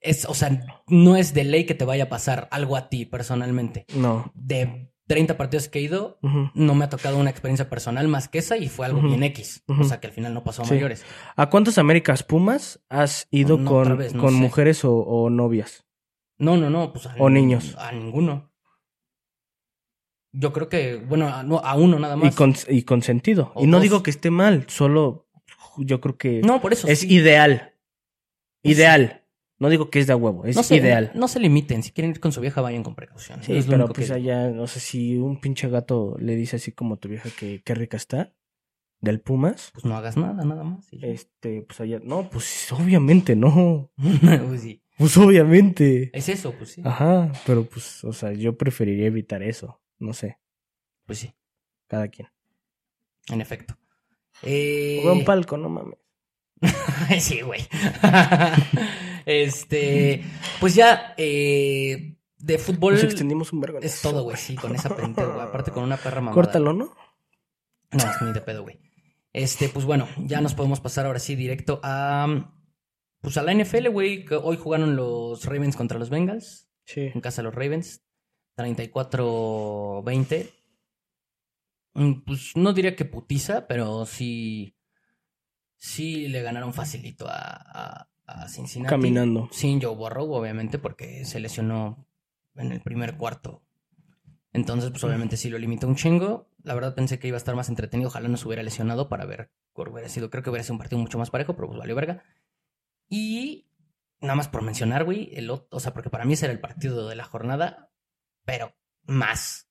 es, o sea, no es de ley que te vaya a pasar algo a ti personalmente.
No.
De 30 partidos que he ido, no me ha tocado una experiencia personal más que esa y fue algo bien X. O sea, que al final no pasó a
Sí.
mayores.
¿A cuántos Américas Pumas has ido
No,
con,
otra vez, no
con mujeres o, o novias?
No, no, no, pues a,
¿O niños?
A ninguno. Yo creo que, bueno, a, no, a uno nada
Y
más.
con, y con sentido.
O
y no
dos.
digo que esté mal, solo yo creo que
No, por eso
es
sí.
ideal. Ideal. No digo que es de a huevo, es
no se,
ideal.
No se limiten. Si quieren ir con su vieja, vayan con precaución.
Sí,
Es
pero pues
que-
allá, no sé si un pinche gato le dice así como a tu vieja que qué rica está, del Pumas,
Pues no hagas nada, nada más. y
este, pues allá, no, pues obviamente no,
Pues sí.
pues obviamente.
Es eso, pues sí.
Ajá, pero pues, o sea, yo preferiría evitar eso, no sé,
Pues sí,
cada quien.
en efecto. Eh...
Un palco, no mames.
sí, güey. este, pues ya, eh, de fútbol
Nos extendimos un vergo.
es todo, güey, sí, con esa prende, güey. Aparte con una perra mamada.
Córtalo, ¿no?
No, ni de pedo, güey. Este, pues bueno, ya nos podemos pasar ahora sí directo a, pues a la NFL, güey. Hoy jugaron los Ravens contra los Bengals,
Sí.
en casa de los Ravens, 34-20. Mm, Pues no diría que putiza, pero sí, sí le ganaron facilito a, a, a Cincinnati.
Caminando.
Sin Joe Burrow, obviamente, porque se lesionó en el primer cuarto. Entonces, pues obviamente sí lo limitó un chingo. La verdad pensé que iba a estar más entretenido. Ojalá no se hubiera lesionado para ver cuál hubiera sido. Creo que hubiera sido un partido mucho más parejo, pero pues valió verga. Y nada más por mencionar, güey, el o sea, porque para mí ese era el partido de la jornada, pero más,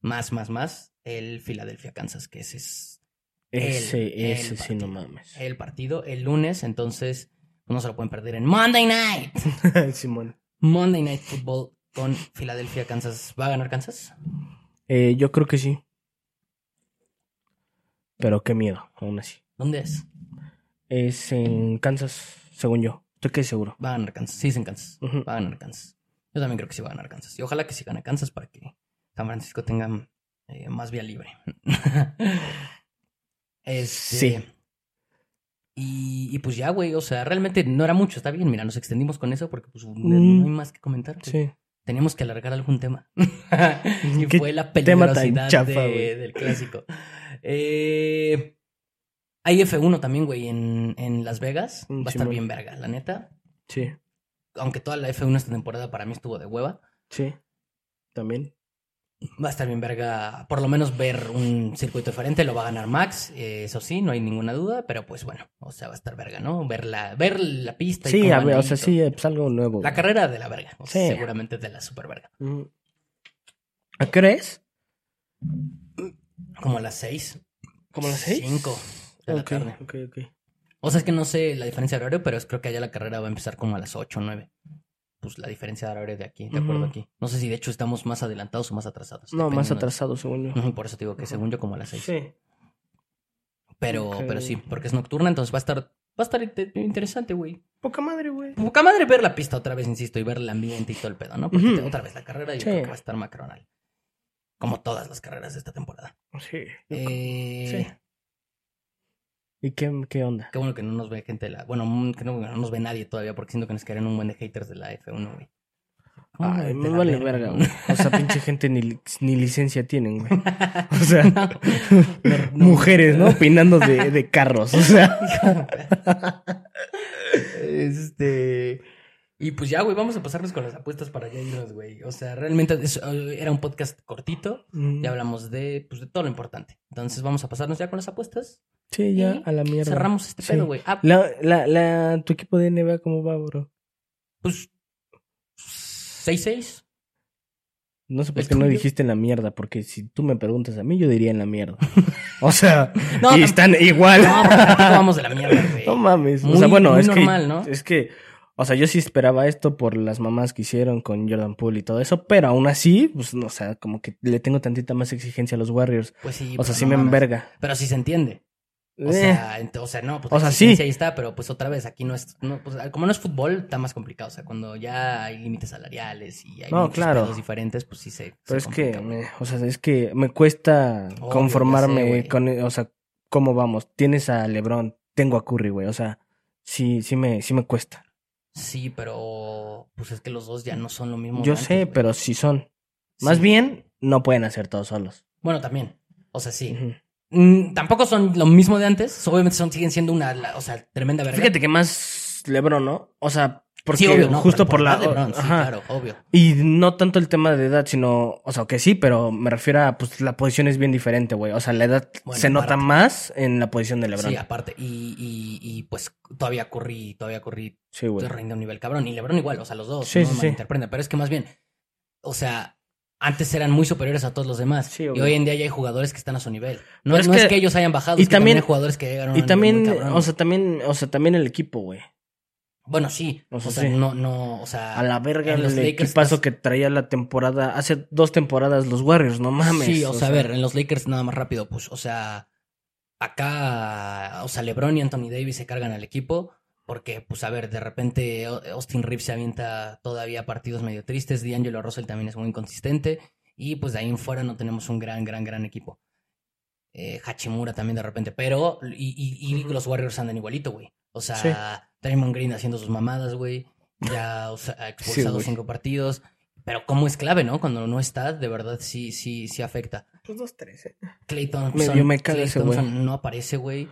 más, más, más, el Philadelphia Kansas, que ese es
Ese,
el
ese sí, no mames.
el partido el lunes, entonces no se lo pueden perder en Monday Night.
Simón.
Monday Night Football con Philadelphia, Kansas. ¿Va a ganar Kansas?
Eh, yo creo que sí. Pero qué miedo, aún así.
¿Dónde es?
Es en Kansas, según yo. Estoy casi seguro.
Va a ganar Kansas. Sí, es en Kansas. Va a ganar Kansas. Yo también creo que sí va a ganar Kansas. Y ojalá que sí gane Kansas para que San Francisco tenga eh, más vía libre. Este,
Sí.
Y, y pues ya, güey, o sea, realmente no era mucho, está bien, mira, nos extendimos con eso porque pues
Mm.
no hay más que comentar.
Sí.
Teníamos que alargar algún tema. y
¿Qué
fue la peligrosidad
chafa,
de- del clásico. Eh, hay F1 también, güey, en, en Las Vegas.
Mm,
Va a estar bien verga, la neta.
Sí.
Aunque toda la F1 esta temporada para mí estuvo de hueva.
Sí. También.
Va a estar bien verga, por lo menos ver un circuito diferente, lo va a ganar Max, eh, eso sí, no hay ninguna duda, pero pues bueno, o sea, va a estar verga, ¿no? Ver la, ver la pista y
Sí,
cómo
a ver, o sea,
y
sí, pues algo nuevo.
La carrera de la verga, o sea,
Sí.
seguramente de la super verga.
Mm. ¿A qué hora es?
Como a las seis.
¿Como a las seis?
Cinco de la
Ok,
tarde.
ok, ok.
O sea, es que no sé la diferencia de horario, pero es- creo que allá la carrera va a empezar como a las ocho o nueve. Pues la diferencia de horario de aquí, de acuerdo aquí. No sé si de hecho estamos más adelantados o más atrasados.
No, más
dependiendo de-
atrasado, según yo.
Por eso te digo que según yo como a las seis.
Sí.
Pero, pero sí, porque es nocturna, entonces va a estar, va a estar inte- interesante, güey.
Poca madre, güey.
Poca madre ver la pista otra vez, insisto, y ver el ambiente y todo el pedo, ¿no? Porque
Ujú.
otra vez la carrera yo
Sí.
creo que va a estar macronal. Como todas las carreras de esta temporada.
Sí.
Eh,
Sí. ¿Y qué, qué onda?
Qué bueno que no nos ve gente de la... Bueno, mm, que no, no nos ve nadie todavía porque siento que nos quedarían un buen de haters de la F1, güey.
Ay, me vale verga, güey. O sea, pinche gente ni, ni licencia tienen, güey. O sea,
No, no,
mujeres, ¿no? Opinando de, de carros, o sea.
Este. Y pues ya, güey, vamos a pasarnos con las apuestas para ya irnos, güey. O sea, realmente es- eh, era un podcast cortito. Ya hablamos de, pues, de todo lo importante. Entonces vamos a pasarnos ya con las apuestas.
Sí, ya, a la mierda.
Cerramos este
Sí.
pedo, güey. Ah,
La, la, la, tu equipo de NBA, ¿cómo va, bro?
pues. 6-6.
No sé por
¿El
qué no dijiste en la mierda, porque si tú me preguntas a mí, yo diría en la mierda. O sea,
No,
y están igual.
No, tampoco vamos de la mierda, güey.
No mames. o
Muy-
sea, bueno,
muy
es
normal,
que.
¿no?
Es que. O sea, yo sí esperaba esto por las mamás que hicieron con Jordan Poole y todo eso, pero aún así, pues, no, o sea, como que le tengo tantita más exigencia a los Warriors.
Pues sí.
o sea, sí
no
me
mames.
enverga.
Pero sí se entiende. O
Eh,
sea, o sea, no, pues
O sea, sí.
ahí está, pero pues otra vez, aquí no es, no, pues, como no es fútbol, está más complicado. O sea, cuando ya hay límites salariales y hay
No,
muchos
claro.
pedos diferentes, pues sí se.
pero
se
es que,
complica,
me- o sea, es que me cuesta
Obvio, sé,
conformarme
güey.
con, o sea, cómo vamos. Tienes a LeBron, tengo a Curry, güey. O sea, sí, sí me, sí me cuesta.
Sí, pero pues es que los dos ya no son lo mismo.
Yo
antes,
sé, pero sí son. Más bien, no pueden hacer todos solos.
Bueno, también. O sea, sí. Mm, tampoco son lo mismo de antes. Obviamente son, siguen siendo una, la- o sea, tremenda verga.
Fíjate que más LeBron, ¿no? O sea, porque
Sí, obvio, no,
justo por, la.
sí, claro, obvio.
Y no tanto el tema de edad, sino, o sea, que sí, pero me refiero a, pues la posición es bien diferente, güey. O sea, la edad
Bueno,
se nota más en la posición de LeBron.
Sí, aparte. Y, y, y pues todavía corrí, todavía corrí
Sí, güey.
rinde a un nivel cabrón. Y LeBron igual, o sea, los dos.
Sí,
no
sí,
malinterpreten, Pero es que más bien, o sea, antes eran muy superiores a todos los demás.
Sí,
y hoy en día ya hay jugadores que están a su nivel. No, es,
que-
ellos hayan bajado,
y
es que también,
también-
hay jugadores que llegaron a un
también,
nivel muy cabrón.
o sea, también, o sea, también el equipo, güey.
Bueno, sí. O
o
sea,
sí.
no, no, o sea.
A la verga
en los
el
Lakers
equipazo
estás-
que traía la temporada, hace dos temporadas los Warriors, no mames.
Sí, o, sea, a ver, en los Lakers nada más rápido, pues, o sea, acá, o sea, LeBron y Anthony Davis se cargan al equipo, porque, pues, a ver, de repente Austin Reeves se avienta todavía partidos medio tristes, D'Angelo Russell también es muy inconsistente, y pues de ahí en fuera no tenemos un gran, gran, gran equipo. Eh, Hachimura también de repente, pero, y, y- y los Warriors andan igualito, güey. O sea,
Sí.
Draymond Green haciendo sus mamadas, güey, ya, o sea, ha expulsado cinco partidos. Pero como es clave, ¿no? Cuando no está, de verdad sí, sí, sí afecta.
Pues dos, tres, eh.
Clay Thompson,
me ese
Thompson no aparece, güey.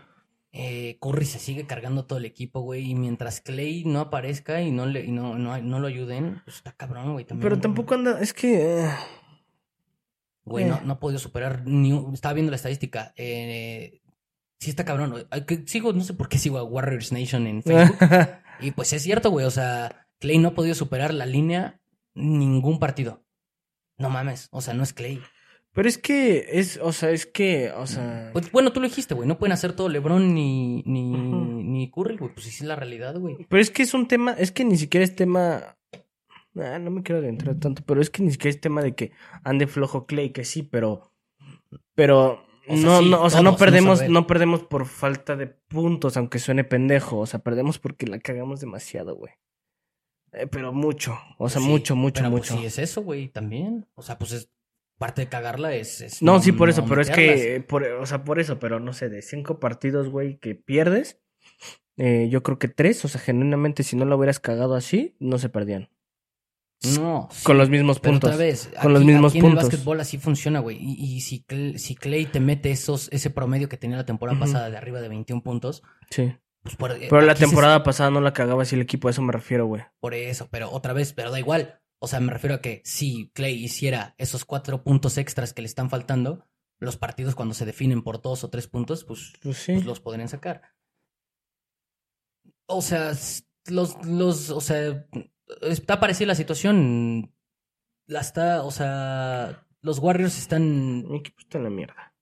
Eh, Curry se sigue cargando todo el equipo, güey. Y mientras Clay no aparezca y no le, y no, no, no lo ayuden, pues está cabrón, güey. también.
Pero tampoco anda, es que... eh,
Güey, no,
eh.
no ha podido superar ni un- Estaba viendo la estadística. Eh, sí está cabrón. Sigo, no sé por qué sigo a Warriors Nation en Facebook. y pues es cierto, güey. O sea, Clay no ha podido superar la línea ningún partido. No mames. O sea, no es Clay.
Pero es que es, o sea, es que, o sea,
Pues, bueno, tú lo dijiste, güey. No pueden hacer todo LeBron ni, ni, ni Curry, güey. Pues sí, sí es la realidad, güey.
pero es que es un tema, es que ni siquiera es tema, ah, no me quiero adentrar tanto, pero es que ni siquiera es tema de que ande flojo Clay, que sí, pero, pero
O sea,
no,
sí,
no, o sea,
todos,
no
no
perdemos, no perdemos por falta de puntos, aunque suene pendejo, o sea, perdemos porque la cagamos demasiado, güey. Eh, pero mucho, o sea,
sí,
mucho, mucho,
pero pues
mucho.
sí, es eso, güey, también. O sea, pues es parte de cagarla es. es
No, sí, por eso,
no
pero es que, por, o sea, por eso, pero no sé, de cinco partidos, güey, que pierdes, Eh, yo creo que tres, o sea, genuinamente si no lo hubieras cagado así, no se perdían.
No.
Con
sí,
los mismos puntos.
otra vez,
con los mismos
aquí en
puntos.
el básquetbol así funciona, güey. Y, y si, si Clay te mete esos, ese promedio que tenía la temporada pasada de arriba de 21 puntos,
Sí.
pues por,
Pero la
se-
temporada pasada no la cagaba así el equipo, a eso me refiero, güey.
por eso, pero otra vez, pero da igual. O sea, me refiero a que si Clay hiciera esos cuatro puntos extras que le están faltando, los partidos cuando se definen por dos o tres puntos, pues,
Pues sí.
pues los podrían sacar. O sea, los, los, o sea, está parecida la situación. La está, o sea, los Warriors están
Mi equipo está en la mierda.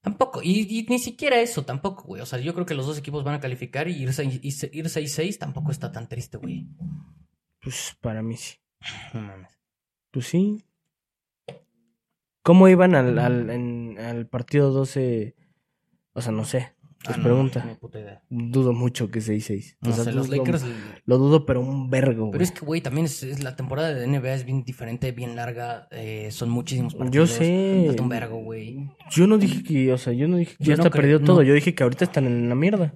Tampoco, y, y ni siquiera eso tampoco, güey. O sea, yo creo que los dos equipos van a calificar y ir 6-6 tampoco está tan triste, güey.
Pues para mí sí.
No mames.
Pues sí. ¿Cómo iban al, al, en- al partido 12? O sea, no sé. Es
Ah, no,
pregunta.
ni puta idea.
Dudo mucho que 6-6. O sea,
sé, los Lakers.
Lo dudo, pero un vergo,
Pero es que, güey, también es, es la temporada de NBA es bien diferente, bien larga. eh, son muchísimos
Yo
partidos.
sé.
Falta un vergo, güey.
Yo no dije que, o sea, yo no dije que
Yo
ya está perdido todo. Yo dije que ahorita están en la mierda.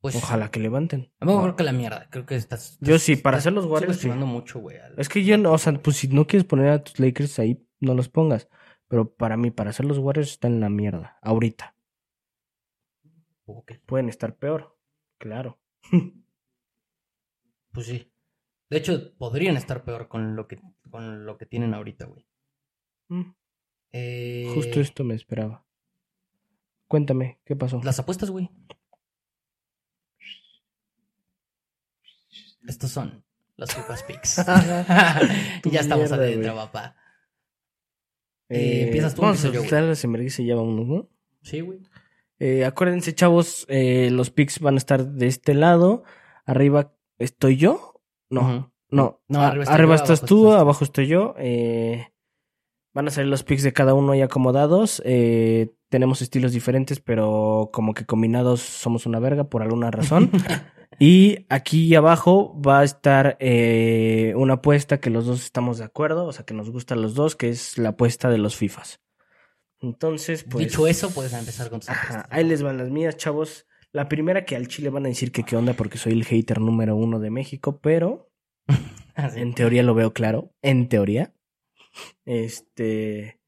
Pues.
Ojalá que levanten.
Tampoco creo que la mierda. Creo que estás.
Yo sí, para
estás
hacer los Warriors, sí.
mucho, güey. al-
Es que yo no, o sea, pues si no quieres poner a tus Lakers ahí, no los pongas. Pero para mí, para hacer los Warriors están en la mierda. Ahorita.
Ok,
Pueden estar peor. Claro.
Pues sí. De hecho, podrían estar peor con lo que, con lo que tienen ahorita, güey.
Mm,
Eh,
Justo esto me esperaba. Cuéntame, ¿qué pasó?
Las apuestas, güey. Estos son los FIFA Picks. Ya estamos
mierda,
adentro,
güey.
papá. Eh, ¿empiezas tú o
Vamos a
empiezo yo, güey?
soltar las emergencias y ya vámonos, ¿no?
Sí, güey.
Eh, acuérdense, chavos, eh, los picks van a estar de este lado. Arriba estoy yo. No, no.
No, arriba
arriba,
estoy yo,
estás
abajo
tú,
estás
abajo estoy yo. Eh, van a salir los picks de cada uno ya acomodados. Tenemos estilos diferentes, pero como que combinados somos una verga por alguna razón. y aquí abajo va a estar una apuesta que los dos estamos de acuerdo, o sea, que nos gustan los dos, que es la apuesta de los FIFAs. Entonces, pues.
Dicho eso, puedes empezar con tus
Ajá, ahí les van las mías, chavos. La primera que al Chile van a decir que qué onda porque soy el hater número uno de México, pero en teoría lo veo claro. En teoría. Este.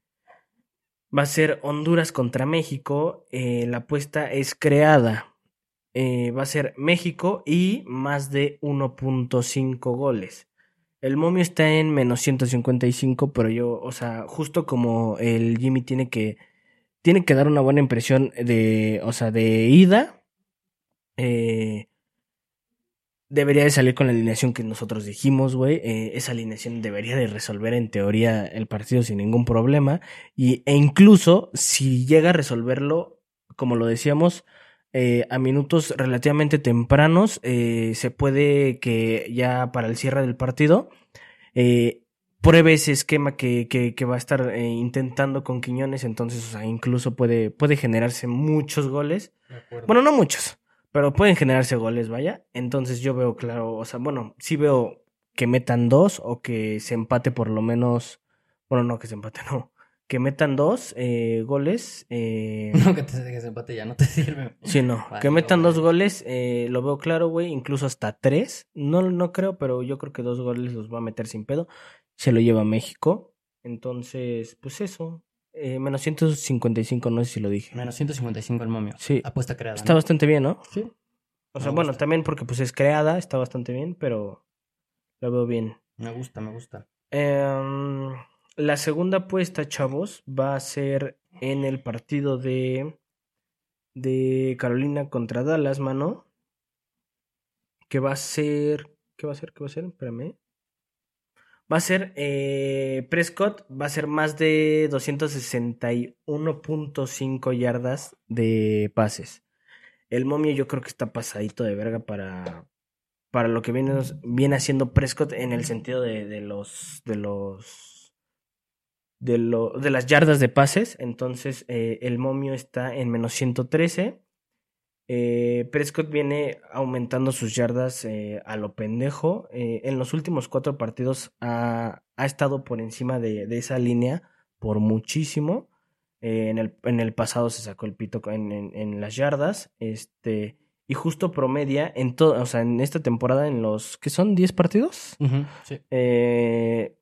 Va a ser Honduras contra México. eh, la apuesta es creada. Eh, va a ser México y más de 1.5 goles. El momio está en menos 155, pero yo, o sea, justo como el Jimmy tiene que tiene que dar una buena impresión de, o sea, de ida. eh, debería de salir con la alineación que nosotros dijimos, güey. Eh, esa alineación debería de resolver en teoría el partido sin ningún problema. Y, e incluso si llega a resolverlo, como lo decíamos, eh, a minutos relativamente tempranos, eh, se puede que ya para el cierre del partido eh, pruebe ese esquema que, que, que va a estar eh, intentando con Quiñones. Entonces, o sea, incluso puede, puede generarse muchos goles. Bueno, no muchos, pero pueden generarse goles, vaya. Entonces yo veo claro, o sea, bueno, sí veo que metan dos o que se empate por lo menos. Bueno, no que se empate, no. Que metan dos eh, goles. Eh,
No, que te ese empate ya no te sirve.
sí, no.
Vale,
que metan dos goles, eh, lo veo claro, güey. Incluso hasta tres. No, no creo, pero yo creo que dos goles los va a meter sin pedo. Se lo lleva México. Entonces, pues eso. Eh, menos 155, no sé si lo dije.
Menos 155 el momio.
Sí.
Apuesta creada.
Está
¿no?
bastante bien, ¿no?
Sí.
O sea,
Me
bueno, también porque pues es creada, está bastante bien, pero lo veo bien.
Me gusta, me gusta.
Em, la segunda apuesta, chavos, va a ser en el partido de de Carolina contra Dallas, mano. Que va a ser. ¿Qué va a ser? ¿Qué va a ser? Espérame. Va a ser eh, Prescott, va a ser más de 261.5 yardas de pases. El momio yo creo que está pasadito de verga para, para lo que viene, viene haciendo Prescott en el sentido de, de los de los de, lo, de las yardas de pases. Entonces eh, el momio está en menos 113. Eh, Prescott viene aumentando sus yardas eh, a lo pendejo. Eh, en los últimos cuatro partidos ha, ha estado por encima de, de esa línea por muchísimo. En, el, en el pasado se sacó el pito en, en, en las yardas. Este, Y justo promedia en todo, o sea, en esta temporada, en los, ¿qué son? ¿10 partidos?
Sí.
Eh,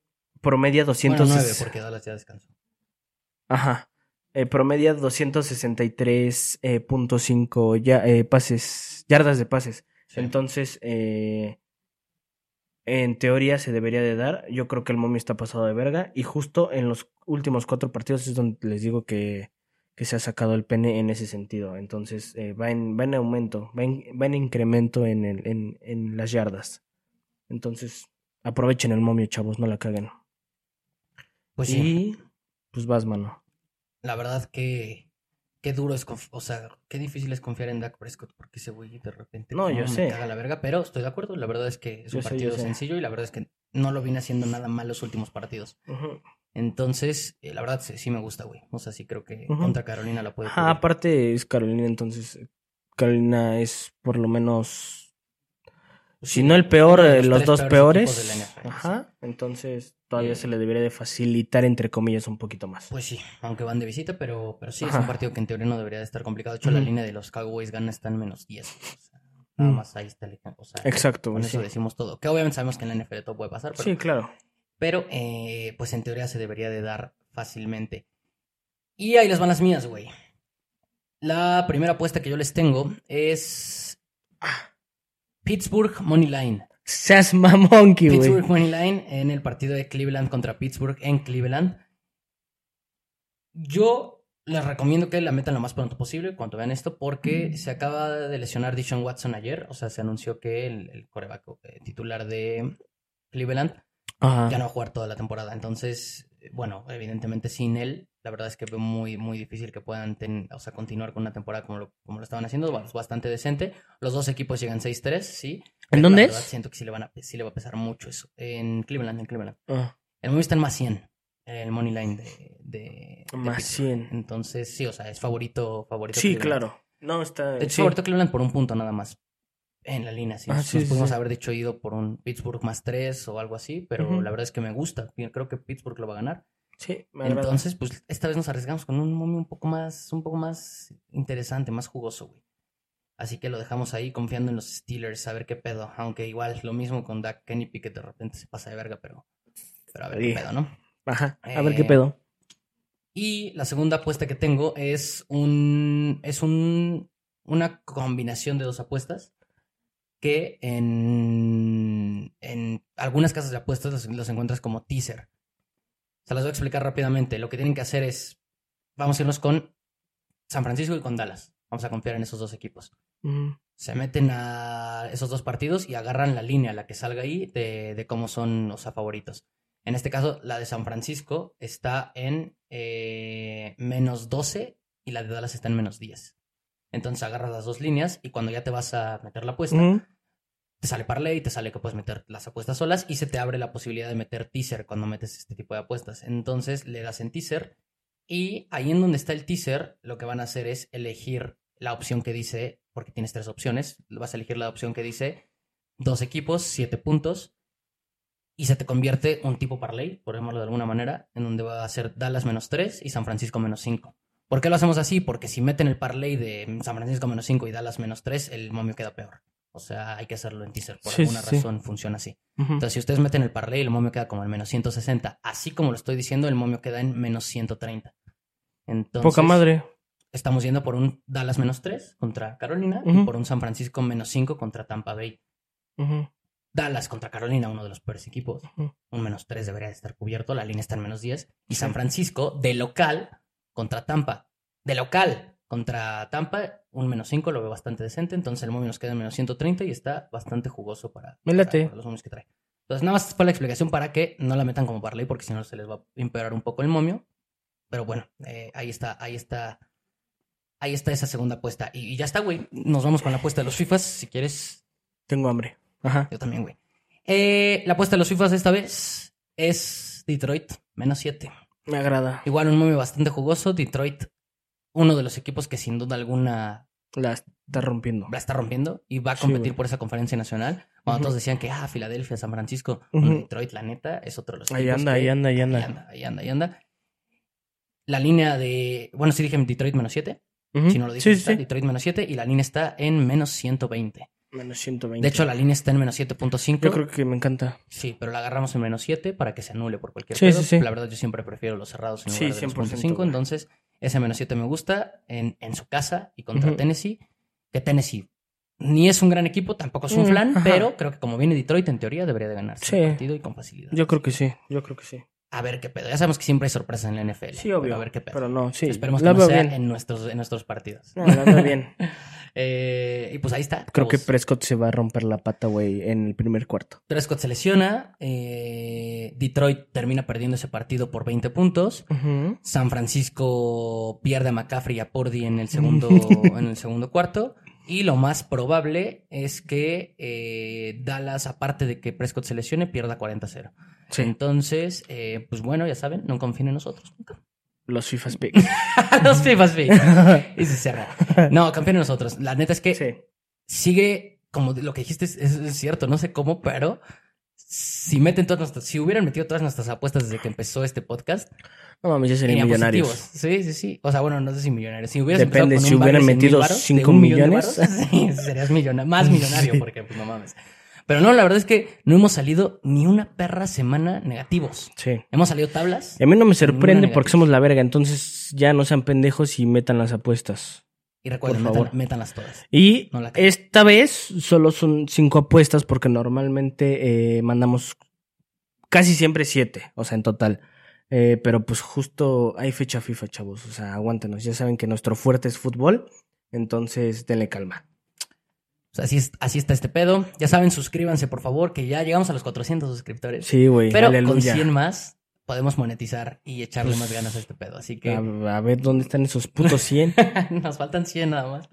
promedia 200.
Bueno, nueve, porque Dallas ya descansó.
Ajá. Eh, promedia 263.5 ya, eh, pases, yardas de pases.
Sí.
Entonces, eh, en teoría se debería de dar. Yo creo que el momio está pasado de verga. Y justo en los últimos cuatro partidos es donde les digo que, que se ha sacado el pene en ese sentido. Entonces, eh, va, en, va en aumento, va en, va en incremento en, el, en, en las yardas. Entonces, aprovechen el momio, chavos, no la caguen.
Pues sí,
Y pues vas, mano.
la verdad que qué duro es, o sea, qué difícil es confiar en Dak Prescott porque ese güey de repente
No, yo
me
sé.
caga la verga, pero estoy de acuerdo, la verdad es que es
Yo
un
sé,
partido sencillo y la verdad es que no lo viene haciendo nada mal los últimos partidos. Entonces, eh, la verdad sí, sí me gusta, güey. O sea, sí creo que contra Carolina la puede cubrir.
aparte es Carolina, entonces Carolina es por lo menos, si no el peor, eh,
los
los,
tres
dos
peores
peores.
equipos de la NFL,
Ajá, entonces todavía
Eh.
se le debería de facilitar, entre comillas, un poquito más.
Pues sí, aunque van de visita, pero, pero sí es un partido que en teoría no debería de estar complicado. De hecho, la línea de los Cowboys gana está en menos 10. o sea, nada
Mm.
más ahí está el. O sea,
Exacto,
con eso decimos todo. Que obviamente sabemos que en la NFL todo puede pasar, pero,
Sí, claro.
pero eh, pues en teoría se debería de dar fácilmente. Y ahí les van las mías, güey. La primera apuesta que yo les tengo es Pittsburgh Money Line.
Seas mamonqui, güey.
Pittsburgh Money Line en el partido de Cleveland contra Pittsburgh en Cleveland. Yo les recomiendo que la metan lo más pronto posible cuando vean esto, porque se acaba de lesionar Dishon Watson ayer. O sea, se anunció que el, el coreback eh, titular de Cleveland
Ajá.
ya no va a jugar toda la temporada. Entonces, bueno, evidentemente sin él, la verdad es que veo muy, muy difícil que puedan ten- o sea, continuar con una temporada como lo, como lo estaban haciendo. Es bastante decente. Los dos equipos llegan 6-3, sí. pero
dónde
la
es?
verdad Siento que sí le, van a, sí le va a pesar mucho eso. En Cleveland, en Cleveland.
Ah,
El momio está en más 100, el money line de, de, de
más
Pittsburgh.
100.
Entonces, sí, o sea, es favorito, favorito.
Sí,
Cleveland.
claro. No, está.
De hecho,
sí.
favorito Cleveland por un punto nada más. En la línea, sí.
Ah,
Nos
sí,
pudimos
sí.
haber dicho ido por un Pittsburgh más 3 o algo así, pero la verdad es que me gusta. Creo que Pittsburgh lo va a ganar.
Sí, me.
Entonces, pues esta vez nos arriesgamos con un momio un poco más, un poco más interesante, más jugoso, güey. Así que lo dejamos ahí confiando en los Steelers, a ver qué pedo. Aunque igual lo mismo con Dak Kenny que de repente se pasa de verga, pero, pero a ver
Sí.
qué pedo, ¿no?
Ajá. A ver
Eh,
qué pedo.
Y la segunda apuesta que tengo es un. es un. una combinación de dos apuestas. Que en. en algunas casas de apuestas los, los encuentras como teaser. Se las voy a explicar rápidamente. Lo que tienen que hacer es. Vamos a irnos con San Francisco y con Dallas. Vamos a confiar en esos dos equipos.
Ujú.
Se meten a esos dos partidos y agarran la línea, la que salga ahí, de, de cómo son los favoritos. En este caso, la de San Francisco está en eh, menos 12 y la de Dallas está en menos 10. Entonces agarras las dos líneas y cuando ya te vas a meter la apuesta, te sale parlay, te sale que puedes meter las apuestas solas y se te abre la posibilidad de meter teaser cuando metes este tipo de apuestas. Entonces le das en teaser y ahí en donde está el teaser, lo que van a hacer es elegir la opción que dice, porque tienes tres opciones, vas a elegir la opción que dice dos equipos, siete puntos y se te convierte un tipo parlay, por llamarlo de alguna manera, en donde va a ser Dallas menos 3 y San Francisco menos 5. ¿Por qué lo hacemos así? Porque si meten el parlay de San Francisco menos 5 y Dallas menos 3, el momio queda peor. O sea, hay que hacerlo en teaser. Por
Sí,
alguna
sí,
razón funciona así. Entonces, si ustedes meten el parlay, el momio queda como el menos 160. Así como lo estoy diciendo, el momio queda en menos 130. Entonces,
Poca madre.
estamos yendo por un Dallas menos 3 contra Carolina y por un San Francisco menos 5 contra Tampa Bay. Dallas contra Carolina, uno de los peores equipos. Un menos 3 debería de estar cubierto, la línea está en menos 10. Y. San Francisco, de local, contra Tampa. De local contra Tampa, un menos 5 lo veo bastante decente. Entonces el momio nos queda en menos 130 y está bastante jugoso para, para los momios que trae. Entonces nada más fue la explicación para que no la metan como parlay porque si no se les va a empeorar un poco el momio. Pero bueno, eh, ahí está, ahí está. Ahí está esa segunda apuesta. Y, y ya está, güey. Nos vamos con la apuesta de los FIFAs. Si quieres,
Tengo hambre. Ajá.
yo también, güey. Eh, la apuesta de los FIFAs esta vez es Detroit, menos 7.
Me agrada.
Igual un momio bastante jugoso. Detroit, uno de los equipos que sin duda alguna
La está rompiendo.
la está rompiendo y va a
Sí,
competir
güey.
por esa conferencia nacional. Cuando
Ujú.
todos decían que, ah, Filadelfia, San Francisco,
Ujú.
Detroit, la neta, es otro de los
Ahí
equipos
anda,
que-
ahí anda, ahí anda.
Ahí anda, ahí anda, ahí anda. La línea de. Bueno, sí dije Detroit menos 7.
Ujú.
Si no lo dije,
Sí, sí,
está
sí.
Detroit menos 7 y la línea está en menos 120.
Menos 120.
De hecho, la línea está en menos 7.5.
Yo creo que me encanta.
Sí, pero la agarramos en menos 7 para que se anule por cualquier
Sí,
pedo.
sí, sí.
La verdad, yo siempre prefiero los cerrados en lugar de los
100%,
0.5.
güey.
Entonces, ese menos 7 me gusta en, en su casa y contra. Tennessee. Que Tennessee ni es un gran equipo, tampoco es un
Mm,
flan, pero creo que como viene Detroit, en teoría debería de ganar el partido y con facilidad.
Yo creo que sí. Yo creo que sí.
A ver qué pedo. Ya sabemos que siempre hay sorpresas en la NFL.
Sí, obvio.
Pero a ver qué pedo.
Pero no, sí.
Esperemos que
la
no sea
bien.
en nuestros, en nuestros partidos.
No, la veo bien.
Eh, y pues ahí está.
Creo que. Prescott se va a romper la pata, güey, en el primer cuarto.
Prescott se lesiona. eh, Detroit termina perdiendo ese partido por 20 puntos. San Francisco pierde a McCaffrey y a Pordy en el segundo, en el segundo cuarto. Y lo más probable es que eh, Dallas, aparte de que Prescott se lesione, pierda 40-0.
Sí.
Entonces, eh, pues bueno, ya saben, no confíen en nosotros. nunca.
Los FIFAs Pick.
Los FIFAs, sí. Y se cerra. No, en nosotros. La neta es que
sí.
sigue, como lo que dijiste, es, es cierto, no sé cómo, pero si meten todas nuestras, si hubieran metido todas nuestras apuestas desde que empezó este podcast,
No mames, ya serían millonarios.
positivos. Sí, sí, sí. O sea, bueno, no sé si millonarios. Si hubieras
Depende,
con
si hubieran
de 100 mil
metido
varos, de
cinco
un millón de
millones.
varos, sí, serías millona- más millonario,
Sí.
porque pues no mames. Pero no, la verdad es que no hemos salido ni una perra semana negativos.
Sí.
Hemos salido tablas.
Y a mí no me sorprende porque somos la verga, entonces ya no sean pendejos y metan las apuestas.
Y recuerden,
por
metan, métanlas todas.
Y
No
esta vez solo son cinco apuestas porque normalmente eh, mandamos casi siempre siete, o sea, en total. Eh, pero pues justo hay fecha FIFA, chavos, o sea, aguántenos. Ya saben que nuestro fuerte es fútbol, entonces denle calma.
O sea, así, es- así está este pedo. Ya saben, suscríbanse, por favor, que ya llegamos a los 400 suscriptores.
Sí, güey,
Pero con
aleluya.
100 más podemos monetizar y echarle
Pues,
más ganas a este pedo. Así que
A, a ver dónde están esos putos 100.
nos faltan 100 nada más.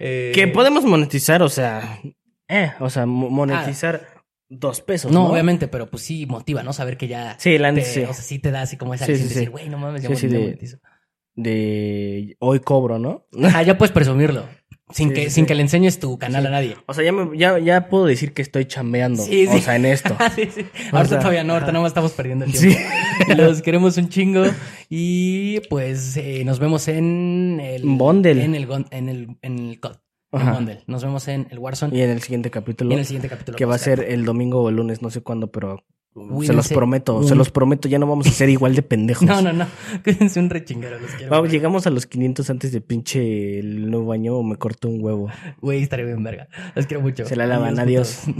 Eh,
que podemos monetizar, o sea, eh, o sea, mo- monetizar dos pesos.
No,
No,
obviamente, pero pues sí motiva, ¿no? Saber que ya.
Sí, la
te-
sí.
O sea, sí te da así como esa
Sí, sí,
de decir, güey, no mames, ya
Sí, de-. De hoy cobro, ¿no?
Ah, ya puedes presumirlo. Sin,
Sí,
que,
sí,
sin
sí.
que le enseñes tu canal a nadie.
O sea, ya, me- ya, ya puedo decir que estoy chambeando.
Sí,
O
sí.
sea, en esto.
sí, sí.
O
Ahorita
sea,
todavía no, ahorita nada más estamos perdiendo el
Sí.
tiempo. Los queremos un chingo. Y pues eh, nos vemos en el.
Bundle.
En el, en el, en el COD. En. Bundle. Nos vemos en el Warzone.
Y en el siguiente capítulo,
Y en el siguiente capítulo.
que va a ser el domingo o el lunes, no sé cuándo, pero se los prometo, se los prometo, ya no vamos a ser igual de pendejos.
No, no, no. Cuídense un rechingero. Los quiero.
Vamos, llegamos a los 500 antes de pinche el nuevo año o me corto un huevo.
Güey, estaré bien verga. Los quiero mucho.
Se la lavan, adiós.